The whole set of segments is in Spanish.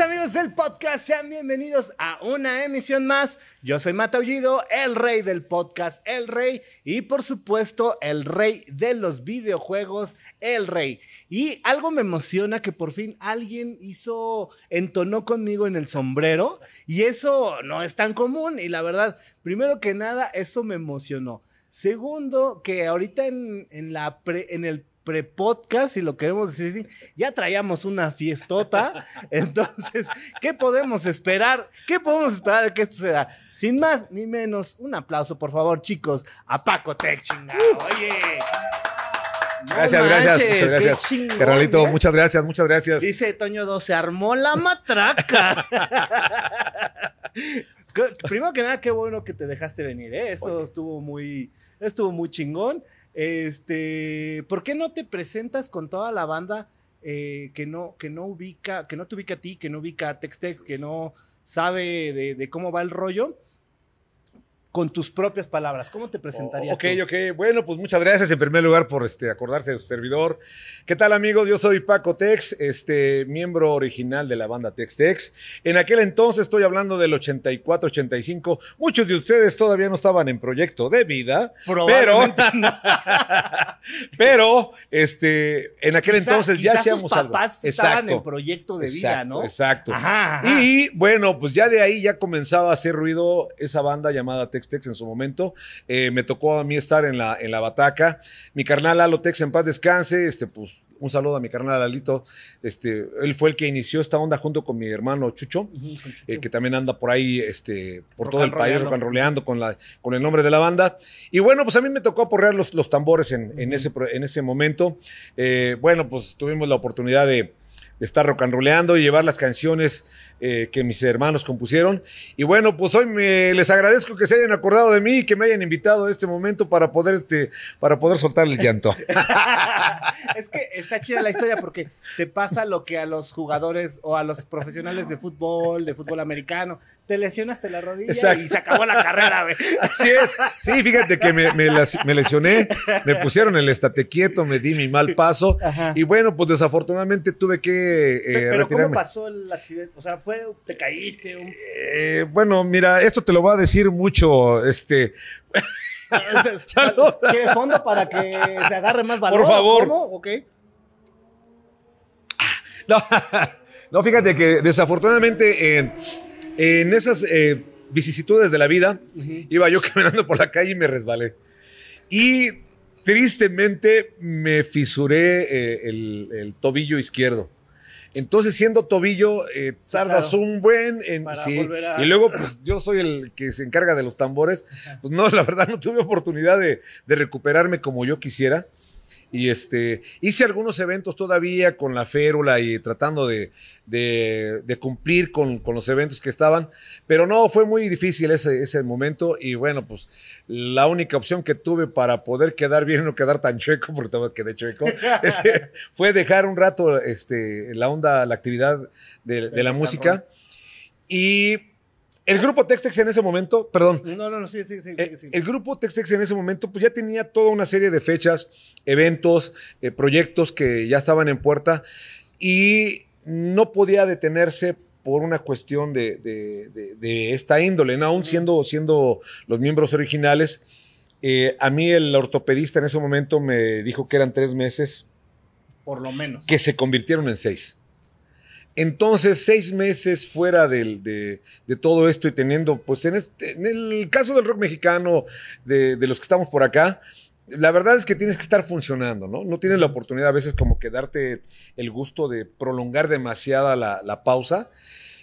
Amigos del podcast, sean bienvenidos a una emisión más. Yo soy Mata Aullido, el rey del podcast, el rey, y por supuesto, el rey de los videojuegos, el rey. Y algo me emociona que por fin alguien hizo, entonó conmigo en el sombrero, y eso no es tan común, y la verdad, primero que nada, eso me emocionó. Segundo, que ahorita en, en la pre- en el pre-podcast, si lo queremos decir así, ya traíamos una fiestota. Entonces, ¿qué podemos esperar? ¿Qué podemos esperar de que esto sea? Sin más ni menos, un aplauso, por favor, chicos, a Paco Tech, chingado. Oye. No Gracias, gracias, manches, muchas gracias. chingón, Carnalito, muchas gracias, muchas gracias. Dice Toño 2, se armó la matraca. Primero que nada, qué bueno que te dejaste venir, ¿eh? Eso estuvo muy, estuvo muy chingón. Este, ¿por qué no te presentas con toda la banda eh, que no, que no ubica, que no te ubica a ti, que no ubica a Textex, que no sabe de, de cómo va el rollo? Con tus propias palabras, ¿cómo te presentarías? ok, tú? ok. Bueno, pues muchas gracias en primer lugar por este, acordarse de su servidor. ¿Qué tal, amigos? Yo soy Paco Tex, este, miembro original de la banda Tex Tex. En aquel entonces, estoy hablando del 84-85. Muchos de ustedes todavía no estaban en proyecto de vida. Pero, pero, este, en aquel Quizá- entonces ya quizá hacíamos sus algo. papás estaban en proyecto de vida, ¿no? Exacto. Ajá, ajá. Y bueno, pues ya de ahí ya comenzaba a hacer ruido esa banda llamada Tex Tex en su momento. Eh, me tocó a mí estar en la, en la bataca. Mi carnal Lalo Tex en paz descanse. Este, pues, un saludo a mi carnal Lalito. Este, él fue el que inició esta onda junto con mi hermano Chucho. Eh, que también anda por ahí este, por Rock todo el país rollando. rock and roleando con, la, con el nombre de la banda. Y bueno, pues a mí me tocó aporrear los, los tambores en, en ese, en ese momento. Eh, bueno, pues tuvimos la oportunidad de estar rock and roleando y llevar las canciones eh, que mis hermanos compusieron. Y bueno, pues hoy me, les agradezco que se hayan acordado de mí y que me hayan invitado a este momento para poder, este, para poder soltar el llanto. es que está chida la historia porque te pasa lo que a los jugadores o a los profesionales de fútbol, de fútbol americano, te lesionaste la rodilla Exacto. y se acabó la carrera, güey. Así es. Sí, fíjate que me, me me lesioné, me pusieron el estate quieto, me di mi mal paso. Ajá. Y bueno, pues desafortunadamente tuve que eh, Pero ¿cómo retirarme. pasó el accidente? O sea, fue, te caíste. Un... Eh, bueno, mira, esto te lo va a decir mucho, este. ¿Quieres fondo para que se agarre más valor? Por favor. ¿Cómo? Ok. no, no, fíjate que desafortunadamente en, en esas eh, vicisitudes de la vida, iba yo caminando por la calle y me resbalé. Y tristemente me fisuré eh, el, el tobillo izquierdo. Entonces, siendo tobillo, eh, tardas claro. un buen en sí. a- Y luego, pues yo soy el que se encarga de los tambores. Pues no, la verdad, no tuve oportunidad de, de recuperarme como yo quisiera. Y este, hice algunos eventos todavía con la férula y tratando de, de- de cumplir con, con los eventos que estaban, pero no, fue muy difícil ese, ese momento y bueno, pues la única opción que tuve para poder quedar bien y no quedar tan chueco, porque quedé chueco, fue dejar un rato este, la onda, la actividad de, de la música. Y el grupo Textex en ese momento, perdón, No, no, no, sí, sí, sí. eh, sí, sí. El grupo Textex en ese momento pues ya tenía toda una serie de fechas, eventos, eh, proyectos que ya estaban en puerta y no podía detenerse por una cuestión de, de- de- de esta índole, ¿no? aún siendo, siendo los miembros originales. eh, a mí el ortopedista en ese momento me dijo que eran tres meses Por lo menos. que se convirtieron en seis. Entonces, seis meses fuera del- de, de todo esto y teniendo, pues en, este- en el caso del rock mexicano, de, de los que estamos por acá, la verdad es que tienes que estar funcionando, ¿no? No tienes la oportunidad a veces como que darte el gusto de prolongar demasiada la, la pausa.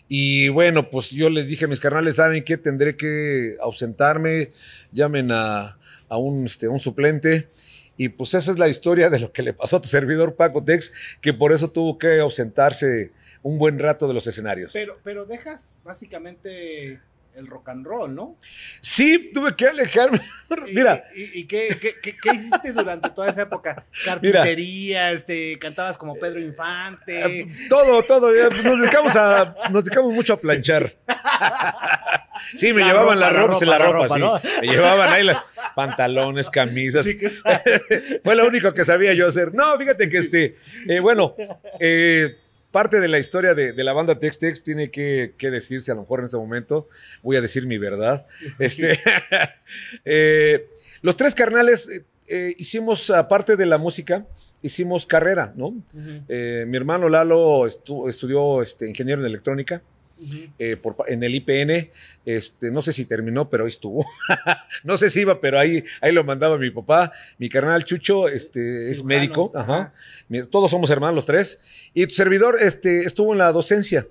Y bueno, pues yo les dije a mis carnales, ¿saben qué? Tendré que ausentarme, llamen a, a un, este, un suplente. Y pues esa es la historia de lo que le pasó a tu servidor Paco Tex, que por eso tuvo que ausentarse un buen rato de los escenarios. Pero, pero dejas básicamente el rock and roll, ¿no? Sí, tuve que alejarme. ¿Y- Mira, ¿Y, y qué, qué- qué- qué hiciste durante toda esa época? Carpintería, este, cantabas como Pedro Infante. eh, todo, todo. ya Nos dedicamos, a, nos dedicamos mucho a planchar. Sí, me La llevaban ropa, la ropa, la ropa, sí. ¿no? Me llevaban ahí las pantalones, camisas. Sí, Fue lo único que sabía yo hacer. No, fíjate que este, eh, bueno, eh, parte de la historia de, de la banda Tex Tex tiene que, que decirse a lo mejor en este momento. Voy a decir mi verdad. Este, eh, los tres carnales eh, eh, hicimos, aparte de la música, hicimos carrera, ¿no? Eh, mi hermano Lalo estu- estudió este, ingeniero en electrónica. Eh, por en el IPN, este, no sé si terminó, pero ahí estuvo. no sé si iba, pero ahí, ahí lo mandaba mi papá. Mi carnal Chucho este, es médico. Ajá. Mi- Todos somos hermanos los tres. Y tu servidor este, estuvo en la docencia.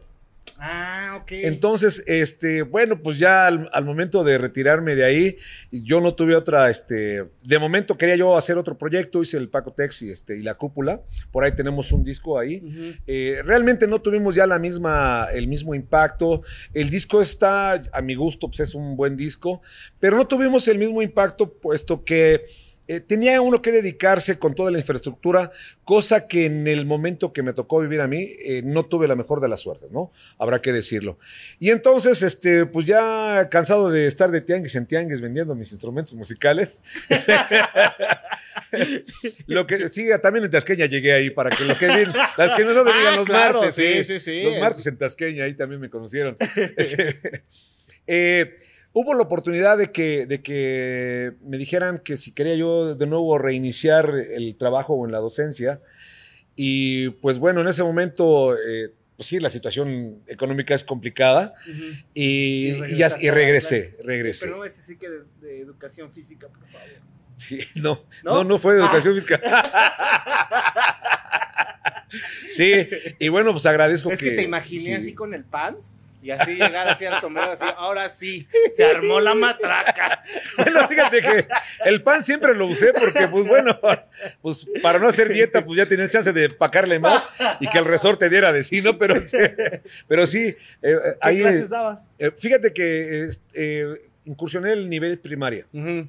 Ah, ok. Entonces, este, bueno, pues ya al, al momento de retirarme de ahí, yo no tuve otra, este, de momento quería yo hacer otro proyecto, hice el Paco Tex y, este, y la cúpula, por ahí tenemos un disco ahí. Eh, realmente no tuvimos ya la misma, el mismo impacto. El disco está, a mi gusto, pues es un buen disco, pero no tuvimos el mismo impacto, puesto que eh, tenía uno que dedicarse con toda la infraestructura, cosa que en el momento que me tocó vivir a mí, eh, no tuve la mejor de las suertes, ¿no? Habrá que decirlo. Y entonces, este, pues ya cansado de estar de tianguis en tianguis vendiendo mis instrumentos musicales, lo que sí, también en Tasqueña llegué ahí para que los que ven, las que no me digan Ah, los claro, martes, sí, sí, sí, los es- martes en Tasqueña ahí también me conocieron. Eh, hubo la oportunidad de que, de que me dijeran que si quería yo de nuevo reiniciar el trabajo en la docencia. Y pues bueno, en ese momento, eh, pues sí, la situación económica es complicada. Y, y, regresé, regresé. Pero no ese sí que de, de educación física, por favor. Sí, no, ¿No? no, no, fue de educación fiscal. sí, y bueno, pues agradezco Es que, te imaginé sí. así con el pants y así llegar así al sombrero, así, ahora sí, se armó la matraca. Bueno, fíjate que el pan siempre lo usé porque, pues bueno, pues para no hacer dieta, pues ya tenías chance de pacarle más y que el resorte diera de sí, ¿no? Pero, pero sí, eh, ¿Qué ahí, clases dabas? eh, fíjate que eh, eh, incursioné el nivel primaria. Ujú.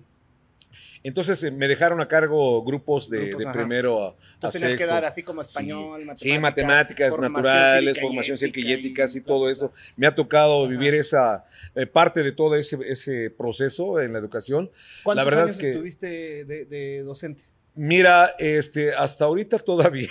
Entonces eh, me dejaron a cargo grupos de, Grupos, de ajá. primero a, Entonces tenías que dar así como español, Sí. matemáticas. Sí, matemáticas formación naturales, formación ética cívica y y todo eso. Me ha tocado Ajá. vivir esa eh, parte de todo ese, ese proceso en la educación. ¿Cuántos La verdad años es que- estuviste de, de docente? Mira, este, hasta ahorita todavía,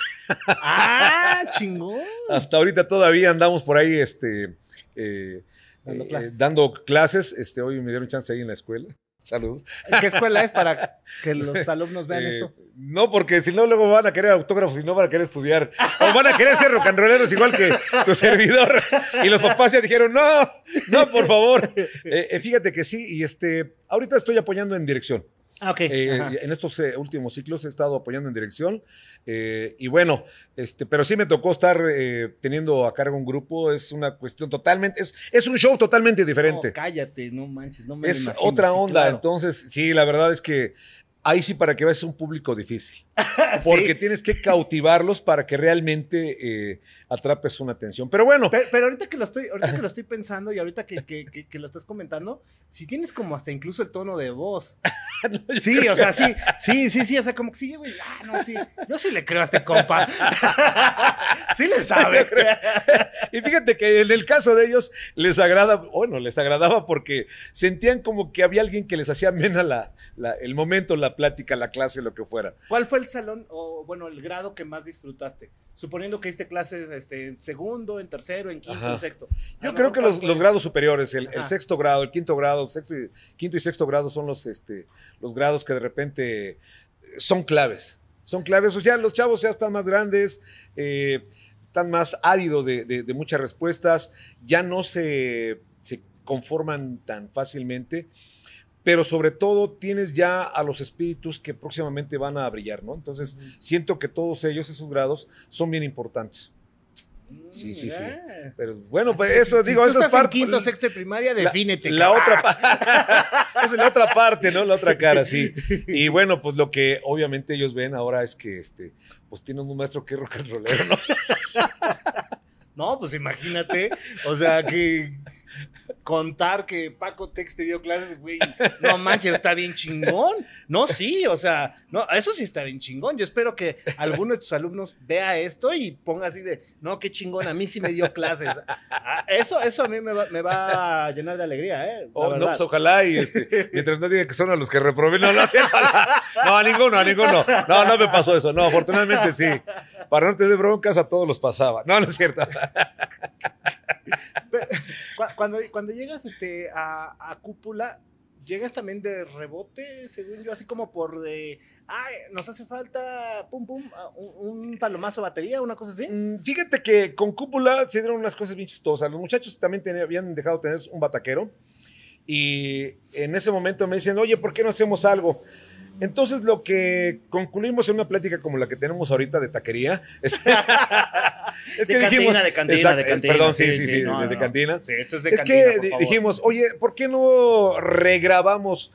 ¡Ah, chingón! hasta ahorita todavía andamos por ahí, este, eh, Dando eh, clases. dando clases. Este, hoy me dieron chance ahí en la escuela. Saludos. ¿Qué escuela es para que los alumnos vean Eh, esto? No, porque si no, luego van a querer autógrafos y no van a querer estudiar. O van a querer ser rock and rolleros igual que tu servidor. Y los papás ya dijeron, no, no, por favor. Eh, eh, fíjate que sí, y este, ahorita estoy apoyando en dirección. Ah, ok. Eh, en estos eh, últimos ciclos he estado apoyando en dirección. eh, y bueno, este, pero sí me tocó estar teniendo a cargo un grupo. Es una cuestión totalmente, es, es un show totalmente diferente. No, cállate, no manches, no me lo Es imagino, otra sí, onda, claro. entonces sí, la verdad es que ahí sí para que veas es un público difícil, porque Sí. tienes que cautivarlos para que realmente eh, atrapes una atención. Pero bueno, Pero, pero ahorita que lo estoy, ahorita que lo estoy pensando y ahorita que, que, que- que lo estás comentando, si tienes como hasta incluso el tono de voz. Sí, o sea, sí, sí, sí, sí, o sea, como que sí, güey, ah, no, sí, yo sí le creo a este compa. Sí le sabe. y fíjate que en el caso de ellos les agrada, bueno, les agradaba porque sentían como que había alguien que les hacía amena la, la- el momento, la plática, la clase, lo que fuera. ¿Cuál fue el salón o, bueno, el grado que más disfrutaste? Suponiendo que diste clases este, en segundo, en tercero, en quinto, Ajá. en sexto. A Yo creo que ¿cuál los, los grados superiores, el, sexto grado, el quinto grado, sexto y- quinto y sexto grado son los, este, los grados que de repente son claves. Son claves, o sea, los chavos ya están más grandes, eh, están más ávidos de, de- de muchas respuestas, ya no se, se conforman tan fácilmente, pero sobre todo tienes ya a los espíritus que próximamente van a brillar, ¿no? Entonces, siento que todos ellos, esos grados, son bien importantes. Sí, sí, sí. Mira. Pero bueno, pues Si- eso, si digo, tú eso es estás en parte. quinto, sexto de primaria, defínete. La, otra parte. Esa es la otra parte, ¿no? La otra cara, sí. Y bueno, pues lo que obviamente ellos ven ahora es que este, pues tienen un maestro que es rock and rollero, ¿no? No, pues imagínate, o sea, que contar que Paco Tex te dio clases, güey, no manches, está bien chingón. No, sí, o sea, no, eso sí está bien chingón. Yo espero que alguno de tus alumnos vea esto y ponga así de, no, qué chingón, a mí sí me dio clases. Ah, Eso, eso a mí me va, me va a llenar de alegría, ¿eh? Oh, no, pues ojalá y este, mientras no digan que son a los que reprobé, no lo hacen. No, a ninguno, a ninguno. No, no me pasó eso. No, afortunadamente sí. para no tener broncas a todos los pasaba. No, no es cierto. cuando, cuando llegas este, a, a cúpula, llegas también de rebote, según yo, así como por de, ay, nos hace falta, pum, pum, ah, un, palomazo batería, una cosa así. Mm, fíjate que con cúpula se dieron unas cosas bien chistosas. Los muchachos también habían dejado de tener un bataquero y en ese momento me dicen, oye, ¿por qué no hacemos algo? Entonces lo que concluimos en una plática como la que tenemos ahorita de taquería es, es que dijimos, de cantina, de cantina. Perdón, sí, sí, sí, de, cantina. es, que dijimos, oye, ¿por qué no regrabamos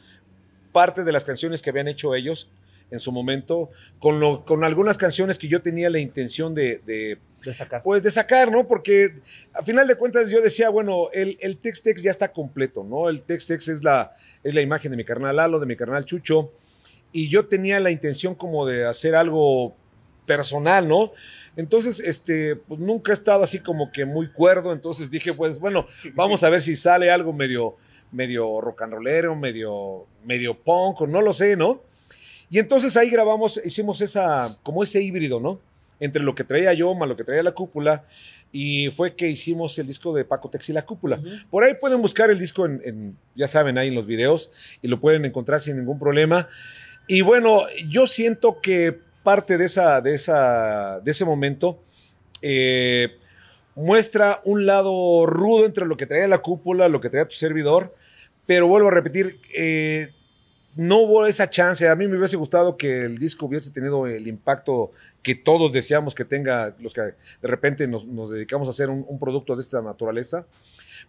parte de las canciones que habían hecho ellos en su momento con, lo, con algunas canciones que yo tenía la intención de, de, sacar? Pues de sacar, ¿no? Porque a final de cuentas yo decía, bueno, el, el Tex-Tex ya está completo, ¿no? El Tex-Tex es la, es la imagen de mi carnal Lalo, de mi carnal Chucho y yo tenía la intención como de hacer algo personal, ¿no? Entonces, este, pues nunca he estado así como que muy cuerdo, entonces dije, pues bueno, vamos a ver si sale algo medio, medio rock and rollero, medio, medio punk, no lo sé, ¿no? Y entonces ahí grabamos, hicimos esa, como ese híbrido, ¿no? Entre lo que traía yo, más lo que traía la cúpula, y fue que hicimos el disco de Paco Tex y la cúpula. Por ahí pueden buscar el disco en, ya saben, ahí en los videos, y lo pueden encontrar sin ningún problema. Y bueno, yo siento que parte de, esa, de, esa, de ese momento eh, muestra un lado rudo entre lo que traía la cúpula, lo que traía tu servidor, pero vuelvo a repetir, eh, no hubo esa chance. A mí me hubiese gustado que el disco hubiese tenido el impacto que todos deseamos que tenga, los que de repente nos, dedicamos a hacer un, un, producto de esta naturaleza,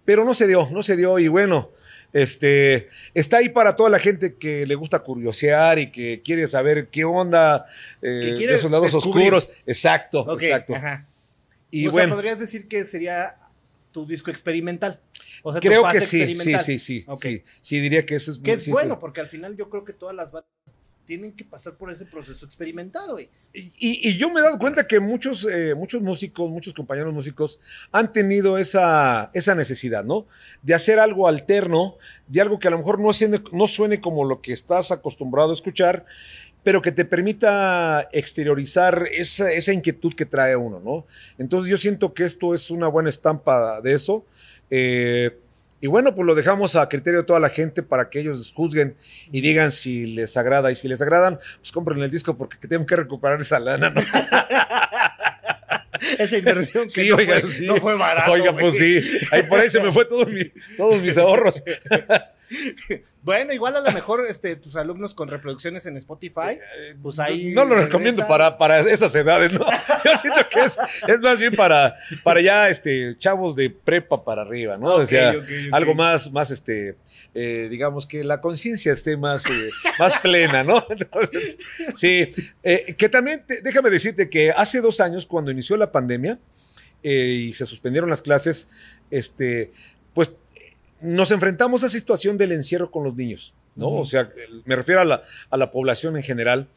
pero no se dio, no se dio y bueno. Este, está ahí para toda la gente que le gusta curiosear y que quiere saber qué onda eh, de esos lados oscuros. Exacto, exacto. Y o bueno, sea, podrías decir que sería tu disco experimental. O sea, creo que sí, sí, sí, sí, sí, sí, diría que eso es. Que es bueno, porque al final yo creo que todas las bandas tienen que pasar por ese proceso experimental, güey. Y, yo me he dado cuenta que muchos, eh, muchos músicos, muchos compañeros músicos han tenido esa, esa necesidad, ¿no? De hacer algo alterno, de algo que a lo mejor no suene, no suene como lo que estás acostumbrado a escuchar, pero que te permita exteriorizar esa, esa inquietud que trae uno, ¿no? Entonces yo siento que esto es una buena estampa de eso. Eh, y bueno, pues lo dejamos a criterio de toda la gente para que ellos juzguen y digan si les agrada. Y si les agradan, pues compren el disco porque tengo que recuperar esa lana, ¿no? esa inversión que sí, no, oiga, fue, sí. no fue barato. Oiga, pues sí. Ahí por ahí se me fue todo todos mis ahorros. bueno, igual a lo mejor este, tus alumnos con reproducciones en Spotify, pues ahí. No, lo recomiendo para, para esas edades, ¿no? Yo siento que es, es más bien para, para ya este, chavos de prepa para arriba, ¿no? o sea, algo más, más este, eh, digamos que la conciencia esté más, eh, más plena, ¿no? Entonces, sí. Eh, que también, déjame decirte que hace dos años, cuando inició la pandemia y se suspendieron las clases, este, pues nos enfrentamos a situación del encierro con los niños, ¿no? O sea, me refiero a la, a la población en general.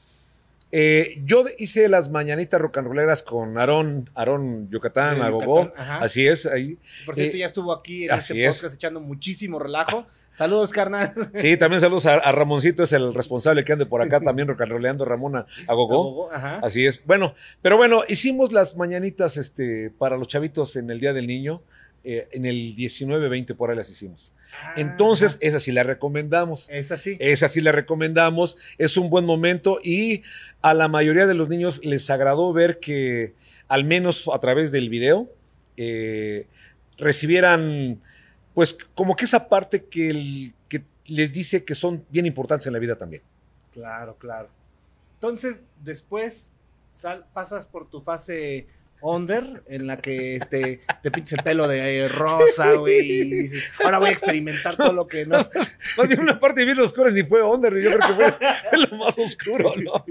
Eh, yo hice las mañanitas rock and rolleras con Aarón, Aarón Yucatán, Agogó, así es, ahí. Por cierto, eh, ya estuvo aquí en este podcast echando muchísimo relajo. Saludos, carnal. Sí, también saludos a, Ramoncito, es el responsable que ande por acá también rock and rollando Ramona Agogó. Así es. Bueno, pero bueno, hicimos las mañanitas este, para los chavitos en el Día del Niño. Eh, en el 19-20 por ahí las hicimos. Ah, Entonces, esa sí la recomendamos. Esa sí. Esa sí la recomendamos. Es un buen momento y a la mayoría de los niños les agradó ver que, al menos a través del video, eh, recibieran, pues, como que esa parte que, que les dice que son bien importantes en la vida también. Claro, claro. Entonces, después pasas por tu fase Onder, en la que este, te pintas el pelo de rosa, güey, y dices, ahora voy a experimentar todo lo que no. No tiene una parte bien oscura ni fue Onder, yo creo que fue lo más oscuro, ¿no?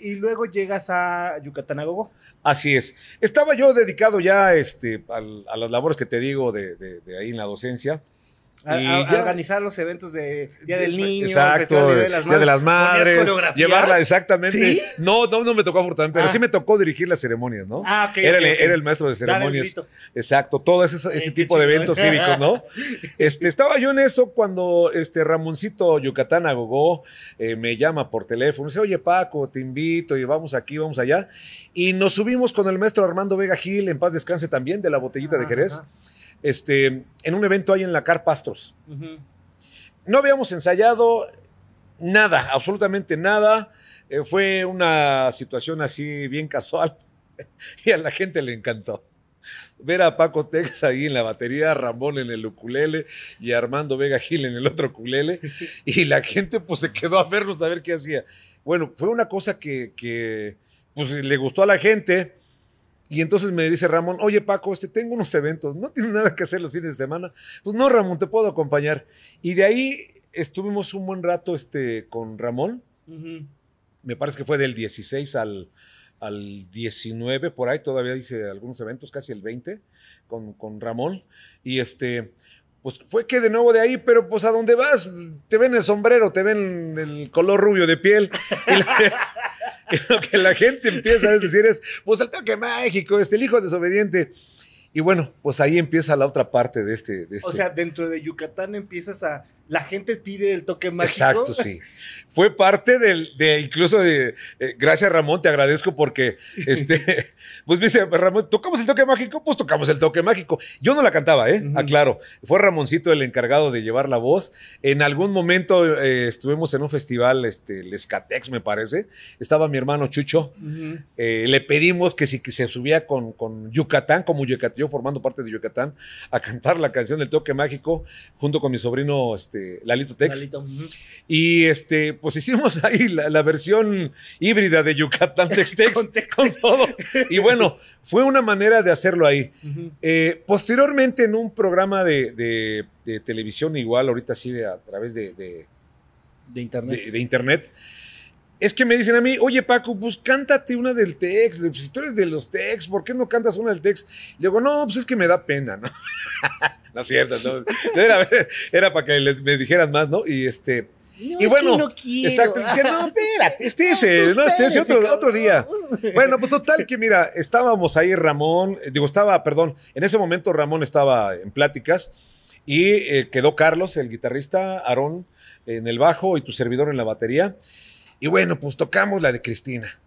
Y, luego llegas a Yucatán Agogo. Así es. Estaba yo dedicado ya este, a, las labores que te digo de, ahí en la docencia. A, Y a- a ya. organizar los eventos de Día del Niño, Exacto, Festival de Día de las Madres, llevarla exactamente. ¿Sí? No, no, no me tocó afortunadamente, pero Ah. sí me tocó dirigir las ceremonias, ¿no? Ah, ok, era, el, era el maestro de ceremonias. Exacto, todo ese, tipo de eventos cívicos, ¿no? Este, estaba yo en eso cuando este Ramoncito Yucatán Agogó eh, me llama por teléfono. Dice, oye Paco, te invito y vamos aquí, vamos allá. Y nos subimos con el maestro Armando Vega Gil, en paz descanse también, de la botellita de Jerez, Ajá. Este, en un evento ahí en la Car Pastors. Ujú. No habíamos ensayado nada, absolutamente nada. Eh, fue una situación así bien casual y a la gente le encantó. Ver a Paco Tex ahí en la batería, Ramón en el ukulele y Armando Vega Gil en el otro ukulele. Y la gente pues se quedó a vernos a ver qué hacía. Bueno, fue una cosa que, que, pues le gustó a la gente. Y entonces me dice Ramón, oye Paco, este, tengo unos eventos, ¿no tienes nada que hacer los fines de semana? Pues no, Ramón, te puedo acompañar. Y de ahí estuvimos un buen rato este, con Ramón. Me parece que fue del 16 al, al 19, por ahí todavía hice algunos eventos, casi el 20, con, con Ramón. Y este, pues fue que de nuevo de ahí, pero pues a donde vas, te ven el sombrero, te ven el color rubio de piel. Y, la- lo que la gente empieza a decir es, pues el toque mágico, este, el hijo desobediente. Y bueno, pues ahí empieza la otra parte de este. De O este- sea, dentro de Yucatán empiezas a. La gente pide el toque mágico. Exacto, sí. Fue parte del, de incluso de, eh, gracias Ramón, te agradezco porque, este, pues me dice, Ramón, ¿tocamos el toque mágico? Pues tocamos el toque mágico. Yo no la cantaba, ¿eh? Ujú. Aclaro. Fue Ramoncito el encargado de llevar la voz. En algún momento eh, estuvimos en un festival, este, el Escatex, me parece. Estaba mi hermano Chucho. Eh, le pedimos que si que se subía con, con Yucatán, como Yucatán, yo formando parte de Yucatán, a cantar la canción del toque mágico junto con mi sobrino este, Lalito Tex. Lalito, ujú. Y este, pues hicimos ahí la, la versión híbrida de Yucatán Tex Tex Con con, Tex. todo. Y bueno, fue una manera de hacerlo ahí. Eh, posteriormente, en un programa de, de- de televisión, igual, ahorita sí, de- a través de, de- De internet. de internet. Es que me dicen a mí, oye Paco, pues cántate una del Tex. Pues, Si tú eres de los Tex, ¿por qué no cantas una del Tex? Le digo, no, pues es que me da pena, ¿no? no es cierto, no. Era, era para que les- me dijeran más, ¿no? Y este. No, y es bueno, no exacto. Dice, no, espérate, este ese, no, este ese otro, otro día. Bueno, pues total que mira, estábamos ahí Ramón, digo, estaba, perdón, en ese momento Ramón estaba en pláticas y eh, quedó Carlos, el guitarrista, Aarón en el bajo y tu servidor en la batería. Y bueno, pues tocamos la de Cristina.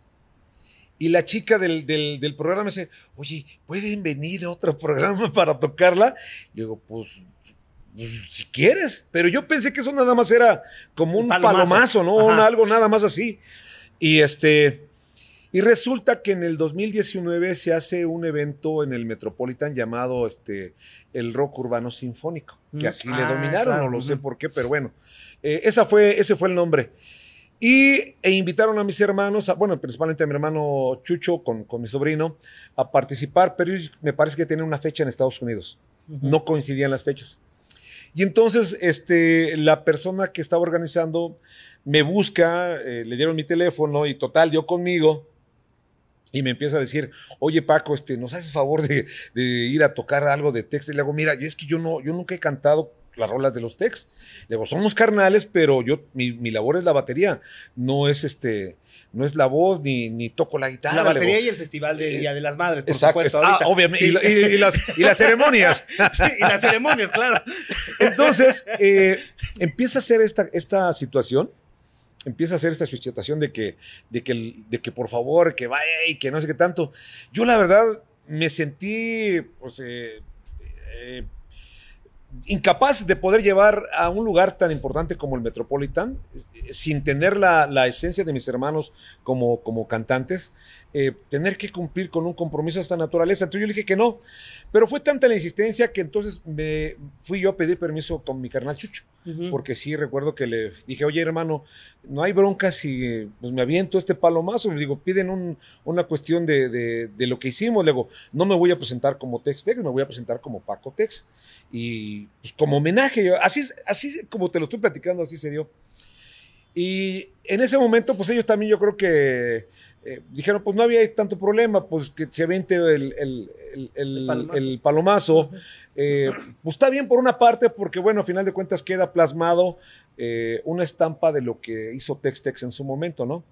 Y la chica del, del- del programa dice, oye, ¿pueden venir a otro programa para tocarla? Le digo, pues, pues, si quieres. Pero yo pensé que eso nada más era como un Un palomazo. palomazo, ¿no? Un algo nada más así. Y este, y resulta que en el 2019 se hace un evento en el Metropolitan llamado este, el Rock Urbano Sinfónico, que Mm. así le Ah, dominaron, claro, no lo sé por qué, pero bueno, eh, esa fue, ese fue el nombre. Y e invitaron a mis hermanos, a- bueno, principalmente a mi hermano Chucho con, con mi sobrino, a participar, pero me parece que tienen una fecha en Estados Unidos. No coincidían las fechas. Y entonces, este, la persona que estaba organizando me busca, eh, le dieron mi teléfono y total, dio conmigo y me empieza a decir, oye Paco, este, ¿nos haces favor de, de ir a tocar algo de Tex? Y le digo, mira, es que yo no, yo nunca he cantado las rolas de los Tex. Le digo, somos carnales, pero yo, mi, mi labor es la batería, no es este, no es la voz, ni, ni toco la guitarra. La batería digo, y el Festival de Día de las Madres, por Exacto, supuesto. es- ah, obviamente, y, Sí. la- y- y las, y las ceremonias. Sí, y las ceremonias, claro. Entonces, eh, empieza a ser esta, esta situación, empieza a hacer esta situación de que, de que, de que por favor, que vaya y que no sé qué tanto. Yo la verdad me sentí, pues, eh, eh, incapaz de poder llevar a un lugar tan importante como el Metropolitan, eh, sin tener la, la esencia de mis hermanos como, como cantantes, eh, tener que cumplir con un compromiso de esta naturaleza. Entonces yo le dije que no, pero fue tanta la insistencia que entonces me fui yo a pedir permiso con mi carnal Chucho, porque sí recuerdo que le dije, oye hermano, no hay bronca si pues, me aviento este palomazo, le digo, piden un- una cuestión de, de- de lo que hicimos, le digo, no me voy a presentar como Tex Tex, me voy a presentar como Paco Tex, y pues, como homenaje, yo- así, así como te lo estoy platicando, así se dio. Y en ese momento, pues ellos también yo creo que eh, dijeron, pues no había tanto problema, pues que se vente el, el, el, el- palomazo. el palomazo. Eh, pues está bien por una parte, porque bueno, a final de cuentas queda plasmado eh, una estampa de lo que hizo Tex-Tex en su momento, ¿no?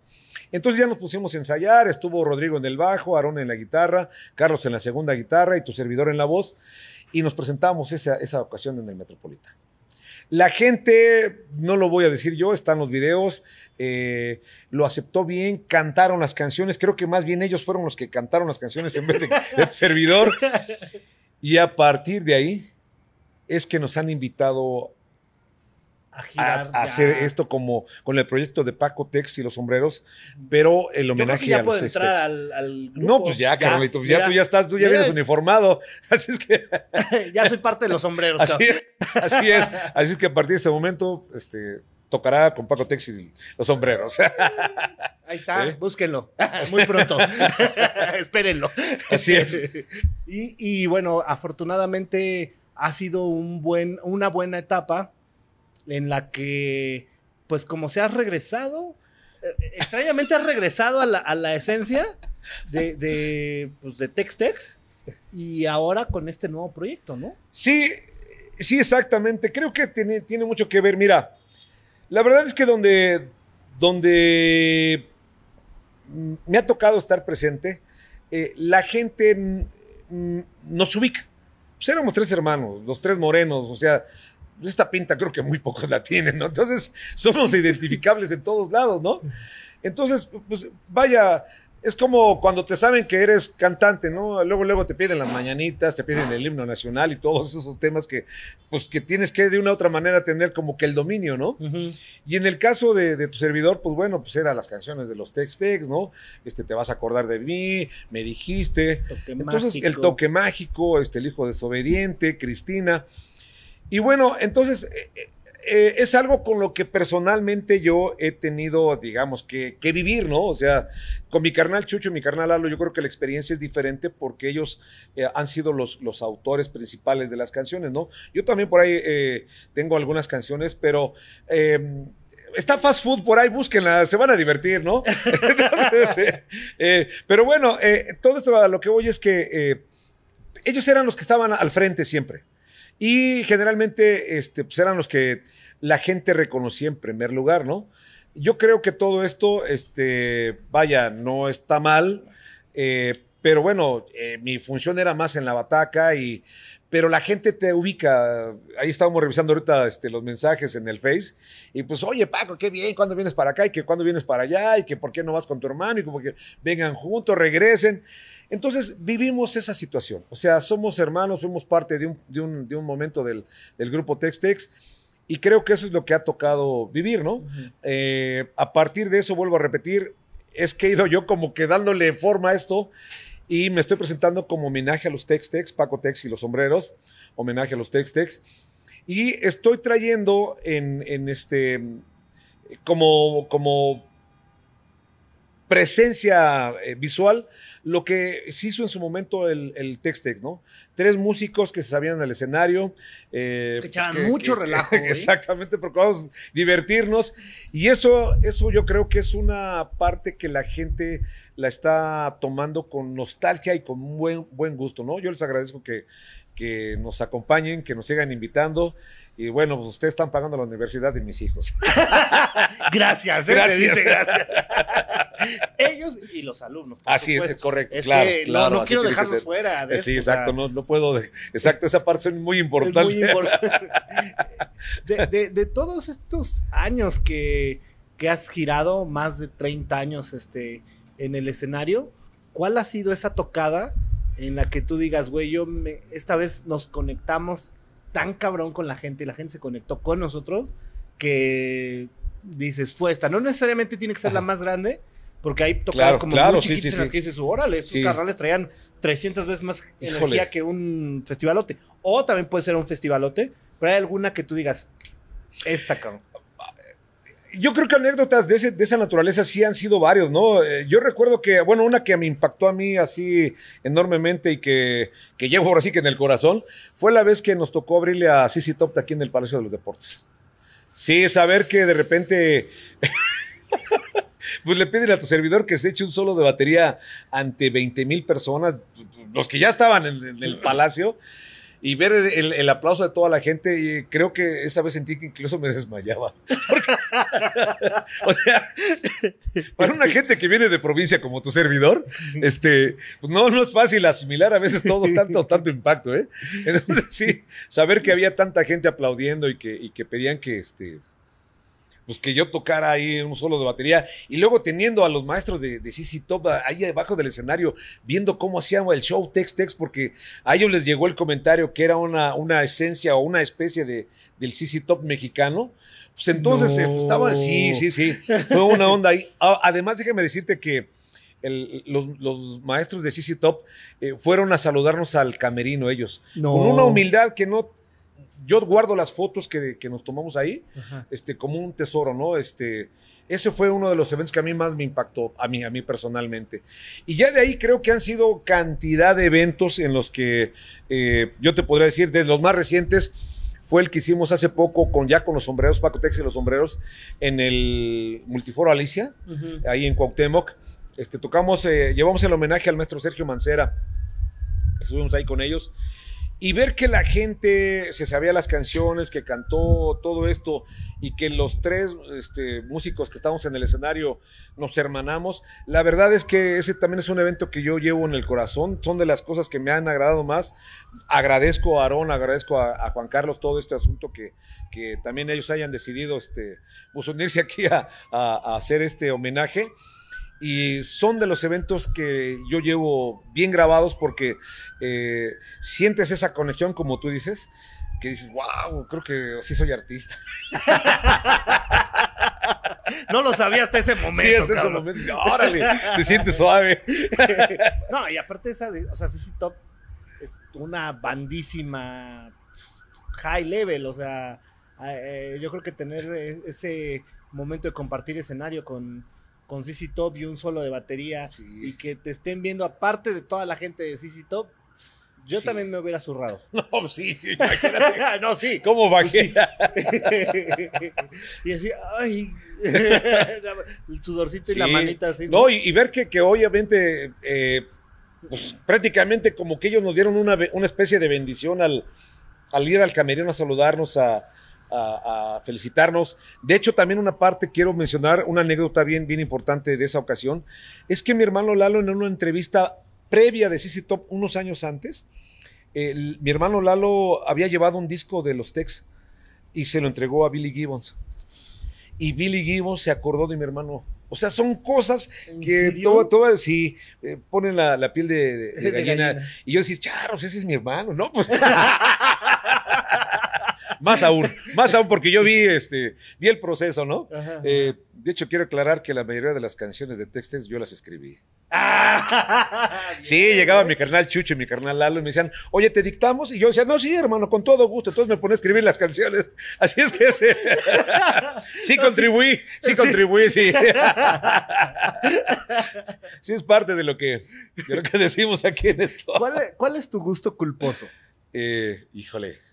Entonces ya nos pusimos a ensayar, estuvo Rodrigo en el bajo, Aarón en la guitarra, Carlos en la segunda guitarra y tu servidor en la voz, y nos presentamos esa, esa ocasión en el Metropolitano. La gente, no lo voy a decir yo, están los videos, eh, lo aceptó bien, cantaron las canciones, creo que más bien ellos fueron los que cantaron las canciones en vez de, de tu servidor. Y a partir de ahí es que nos han invitado A girar. a ya. hacer esto como con el proyecto de Paco Tex y los sombreros, pero el Yo creo que homenaje ya a los puedo entrar al, al grupo. No, pues ya, Carlito, ya, mira, tú ya estás, tú ya mira, vienes uniformado. Así es que ya soy parte de los sombreros. así así es. Así es que a partir de este momento, este tocará con Paco Tex y los sombreros. Ahí está, ¿Eh? búsquenlo. Muy pronto. Espérenlo. Así es. Y, y bueno, afortunadamente ha sido un buen, una buena etapa en la que, pues como se ha regresado, eh, extrañamente has regresado a la, a la esencia de, de, pues, de Tex-Tex y ahora con este nuevo proyecto, ¿no? Sí, sí, exactamente. Creo que tiene, tiene mucho que ver. Mira, la verdad es que donde, donde me ha tocado estar presente, eh, la gente nos ubica. Pues éramos tres hermanos, los tres morenos, o sea, esta pinta creo que muy pocos la tienen, ¿no? Entonces, somos identificables en todos lados, ¿no? Entonces, pues vaya, es como cuando te saben que eres cantante, ¿no? Luego, luego te piden las mañanitas, te piden el himno nacional y todos esos temas que, pues, que tienes que de una u otra manera tener como que el dominio, ¿no? Y en el caso de, de tu servidor, pues bueno, pues eran las canciones de los Tex-Tex, ¿no? Este, te vas a acordar de mí, me dijiste. Toque Entonces, el toque mágico, este, el hijo desobediente, Cristina. Y bueno, entonces, eh, eh, eh, es algo con lo que personalmente yo he tenido, digamos, que, que vivir, ¿no? O sea, con mi carnal Chucho y mi carnal Lalo, yo creo que la experiencia es diferente porque ellos han sido los, los autores principales de las canciones, ¿no? Yo también por ahí tengo algunas canciones, pero... eh, Está fast food por ahí, búsquenla, se van a divertir, ¿no? Entonces, pero bueno, eh, todo esto a lo que voy es que ellos eran los que estaban al frente siempre. Y generalmente este, pues eran los que la gente reconocía en primer lugar, ¿no? Yo creo que todo esto, este, vaya, no está mal, eh, pero bueno, eh, mi función era más en la bataca y... Pero la gente te ubica. Ahí estábamos revisando ahorita este, los mensajes en el Face. Y pues, oye, Paco, qué bien, ¿cuándo vienes para acá? Y que cuándo vienes para allá, y que por qué no vas con tu hermano, y como que vengan juntos, regresen. Entonces vivimos esa situación. O sea, somos hermanos, fuimos parte de un, de un, de un momento del, del grupo Tex-Tex. Y creo que eso es lo que ha tocado vivir, ¿no? Eh, a partir de eso, vuelvo a repetir, es que he ido yo como que dándole forma a esto y me estoy presentando como homenaje a los Tex-Tex, Paco Tex y los sombreros, homenaje a los Tex-Tex. Y estoy trayendo en, en este, como, como presencia eh, visual lo que se hizo en su momento el, el Tex-Tex, ¿no? Tres músicos que se sabían del escenario. eh, Que echaban mucho relajo, ¿eh? Exactamente, a divertirnos. Y eso, eso yo creo que es una parte que la gente la está tomando con nostalgia y con buen, buen gusto, ¿no? Yo les agradezco que, que nos acompañen, que nos sigan invitando. Y bueno, pues ustedes están pagando la universidad de mis hijos. Gracias, ¿eh? Gracias. Dice gracias. Ellos y los alumnos. por Así es, supuesto. Correcto, Es claro, que no- claro, no, así quiero dejarlos fuera. De Eh, sí, esto, o sea, exacto, no, no puedo. de- exacto, esa parte es muy Es importante. muy importante. De, de- de todos estos años que, que has girado, más de 30 años este, en el escenario, ¿cuál ha sido esa tocada en la que tú digas, güey, yo me- esta vez nos conectamos tan cabrón con la gente y la gente se conectó con nosotros que dices, fue esta. No necesariamente tiene que ser la más grande, porque hay tocadas Claro, como claro, muy sí, chiquitas sí, en las sí. que dices, órale, estos Sí. carnales traían 300 veces más Híjole. energía que un festivalote. O también puede ser un festivalote, pero hay alguna que tú digas, esta, cabrón. Yo creo que anécdotas de, ese- de esa naturaleza sí han sido varios, ¿no? Eh, yo recuerdo que, bueno, una que me impactó a mí así enormemente y que, que llevo ahora sí que en el corazón, fue la vez que nos tocó abrirle a Sisi Top aquí en el Palacio de los Deportes. Sí, saber que de repente. pues le piden a tu servidor que se eche un solo de batería ante 20 mil personas, los que ya estaban en el palacio y ver el, aplauso de toda la gente, y creo que esa vez sentí que incluso me desmayaba. o sea, para una gente que viene de provincia como tu servidor, este, pues no, no es fácil asimilar a veces todo tanto, tanto impacto, ¿eh? Entonces, sí, saber que había tanta gente aplaudiendo y que, y que pedían que, este, pues que yo tocara ahí un solo de batería y luego teniendo a los maestros de, de CC Top ahí debajo del escenario viendo cómo hacían el show Tex Tex porque a ellos les llegó el comentario que era una, una esencia o una especie de, del CC Top mexicano. Pues entonces eh, pues, estaba, sí, sí, sí, fue una onda ahí. Además, déjame decirte que los, maestros de CC Top eh, fueron a saludarnos al camerino ellos, con una humildad que no yo guardo las fotos que, nos tomamos ahí este, como un tesoro, ¿no? Este, ese fue uno de los eventos que a mí más me impactó, a mí, a mí personalmente. Y ya de ahí creo que han sido cantidad de eventos en los que eh, yo te podría decir, de los más recientes, fue el que hicimos hace poco con ya con los sombreros, Paco Tex y los sombreros, en el Multiforo Alicia, ahí en Cuauhtémoc. Este, tocamos, eh, llevamos el homenaje al maestro Sergio Mancera. Estuvimos ahí con ellos y ver que la gente se sabía las canciones, que cantó todo esto y que los tres este, músicos que estamos en el escenario nos hermanamos, la verdad es que ese también es un evento que yo llevo en el corazón, son de las cosas que me han agradado más. Agradezco a Aarón, agradezco a, Juan Carlos todo este asunto que, que también ellos hayan decidido este, pues unirse aquí a, a hacer este homenaje y son de los eventos que yo llevo bien grabados porque eh, sientes esa conexión, como tú dices, que dices, wow, creo que sí soy artista. No lo sabía hasta ese momento. Sí, hasta ese momento. Órale, se siente suave. No, y aparte esa, o sea, CC Top es una bandísima high level, o sea, eh, yo creo que tener e-, ese momento de compartir escenario con, con CC Top y un solo de batería y que te estén viendo aparte de toda la gente de CC Top, yo también me hubiera zurrado. No, sí, no, sí. ¿Cómo bajé? y así, ay. el sudorcito y la manita así. No, y, ver que, que obviamente, eh, pues prácticamente como que ellos nos dieron una, una especie de bendición al, al ir al camerino a saludarnos a a, felicitarnos. De hecho, también una parte quiero mencionar, una anécdota bien, bien importante de esa ocasión, es que mi hermano Lalo en una entrevista previa de CC Top unos años antes, mi hermano Lalo había llevado un disco de los Tex y se lo entregó a Billy Gibbons. Y Billy Gibbons se acordó de mi hermano. O sea, son cosas que todas sí eh, ponen la, piel de, gallina. Y yo decía, charros, ese es mi hermano. No, pues. más aún, más aún porque yo vi, este, vi el proceso, ¿no? Eh, de hecho, quiero aclarar que la mayoría de las canciones de Textex yo las escribí. sí, llegaba mi carnal Chucho y mi carnal Lalo y me decían, oye, ¿te dictamos? Y yo decía, no, sí, hermano, con todo gusto. Entonces me pone a escribir las canciones. Así es que sí, sí contribuí, sí, contribuí, sí. sí es parte de lo que, de lo que decimos aquí en esto. ¿Cuál es, tu gusto culposo? Eh, híjole.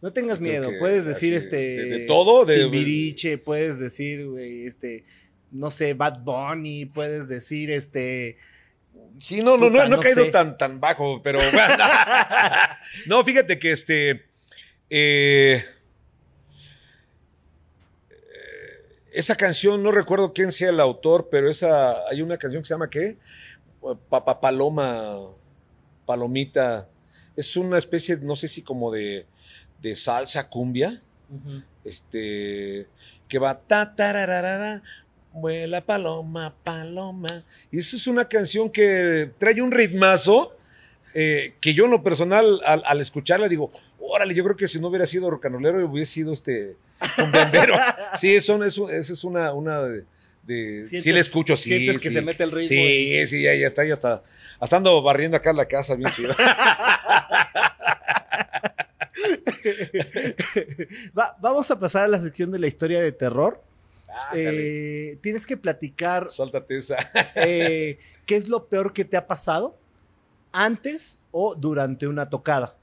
No tengas miedo, puedes decir este. De, todo, de. Viriche, puedes decir, este. No sé, Bad Bunny, puedes decir, este. Sí, no, no, no, no, he caído tan, tan bajo, pero. no, fíjate que este. Eh, esa canción, no recuerdo quién sea el autor, pero esa. Hay una canción que se llama ¿qué? Papa Paloma. Palomita. Es una especie, no sé si como de de salsa cumbia, este, que va ta tararara, vuela paloma, paloma. Y esa es una canción que trae un ritmazo eh, que yo en lo personal al, escucharla digo, órale, yo creo que si no hubiera sido rocanolero hubiera sido este un sí, eso, esa es una, una de, sí le escucho, sí. Sientes que se mete el ritmo. Sí, sí, ya, está, ya está. Hasta ando barriendo acá la casa, bien chido. vamos a pasar a la sección de la historia de terror. Eh, tienes que platicar. Sáltate esa. Eh, ¿Qué es lo peor que te ha pasado antes o durante una tocada?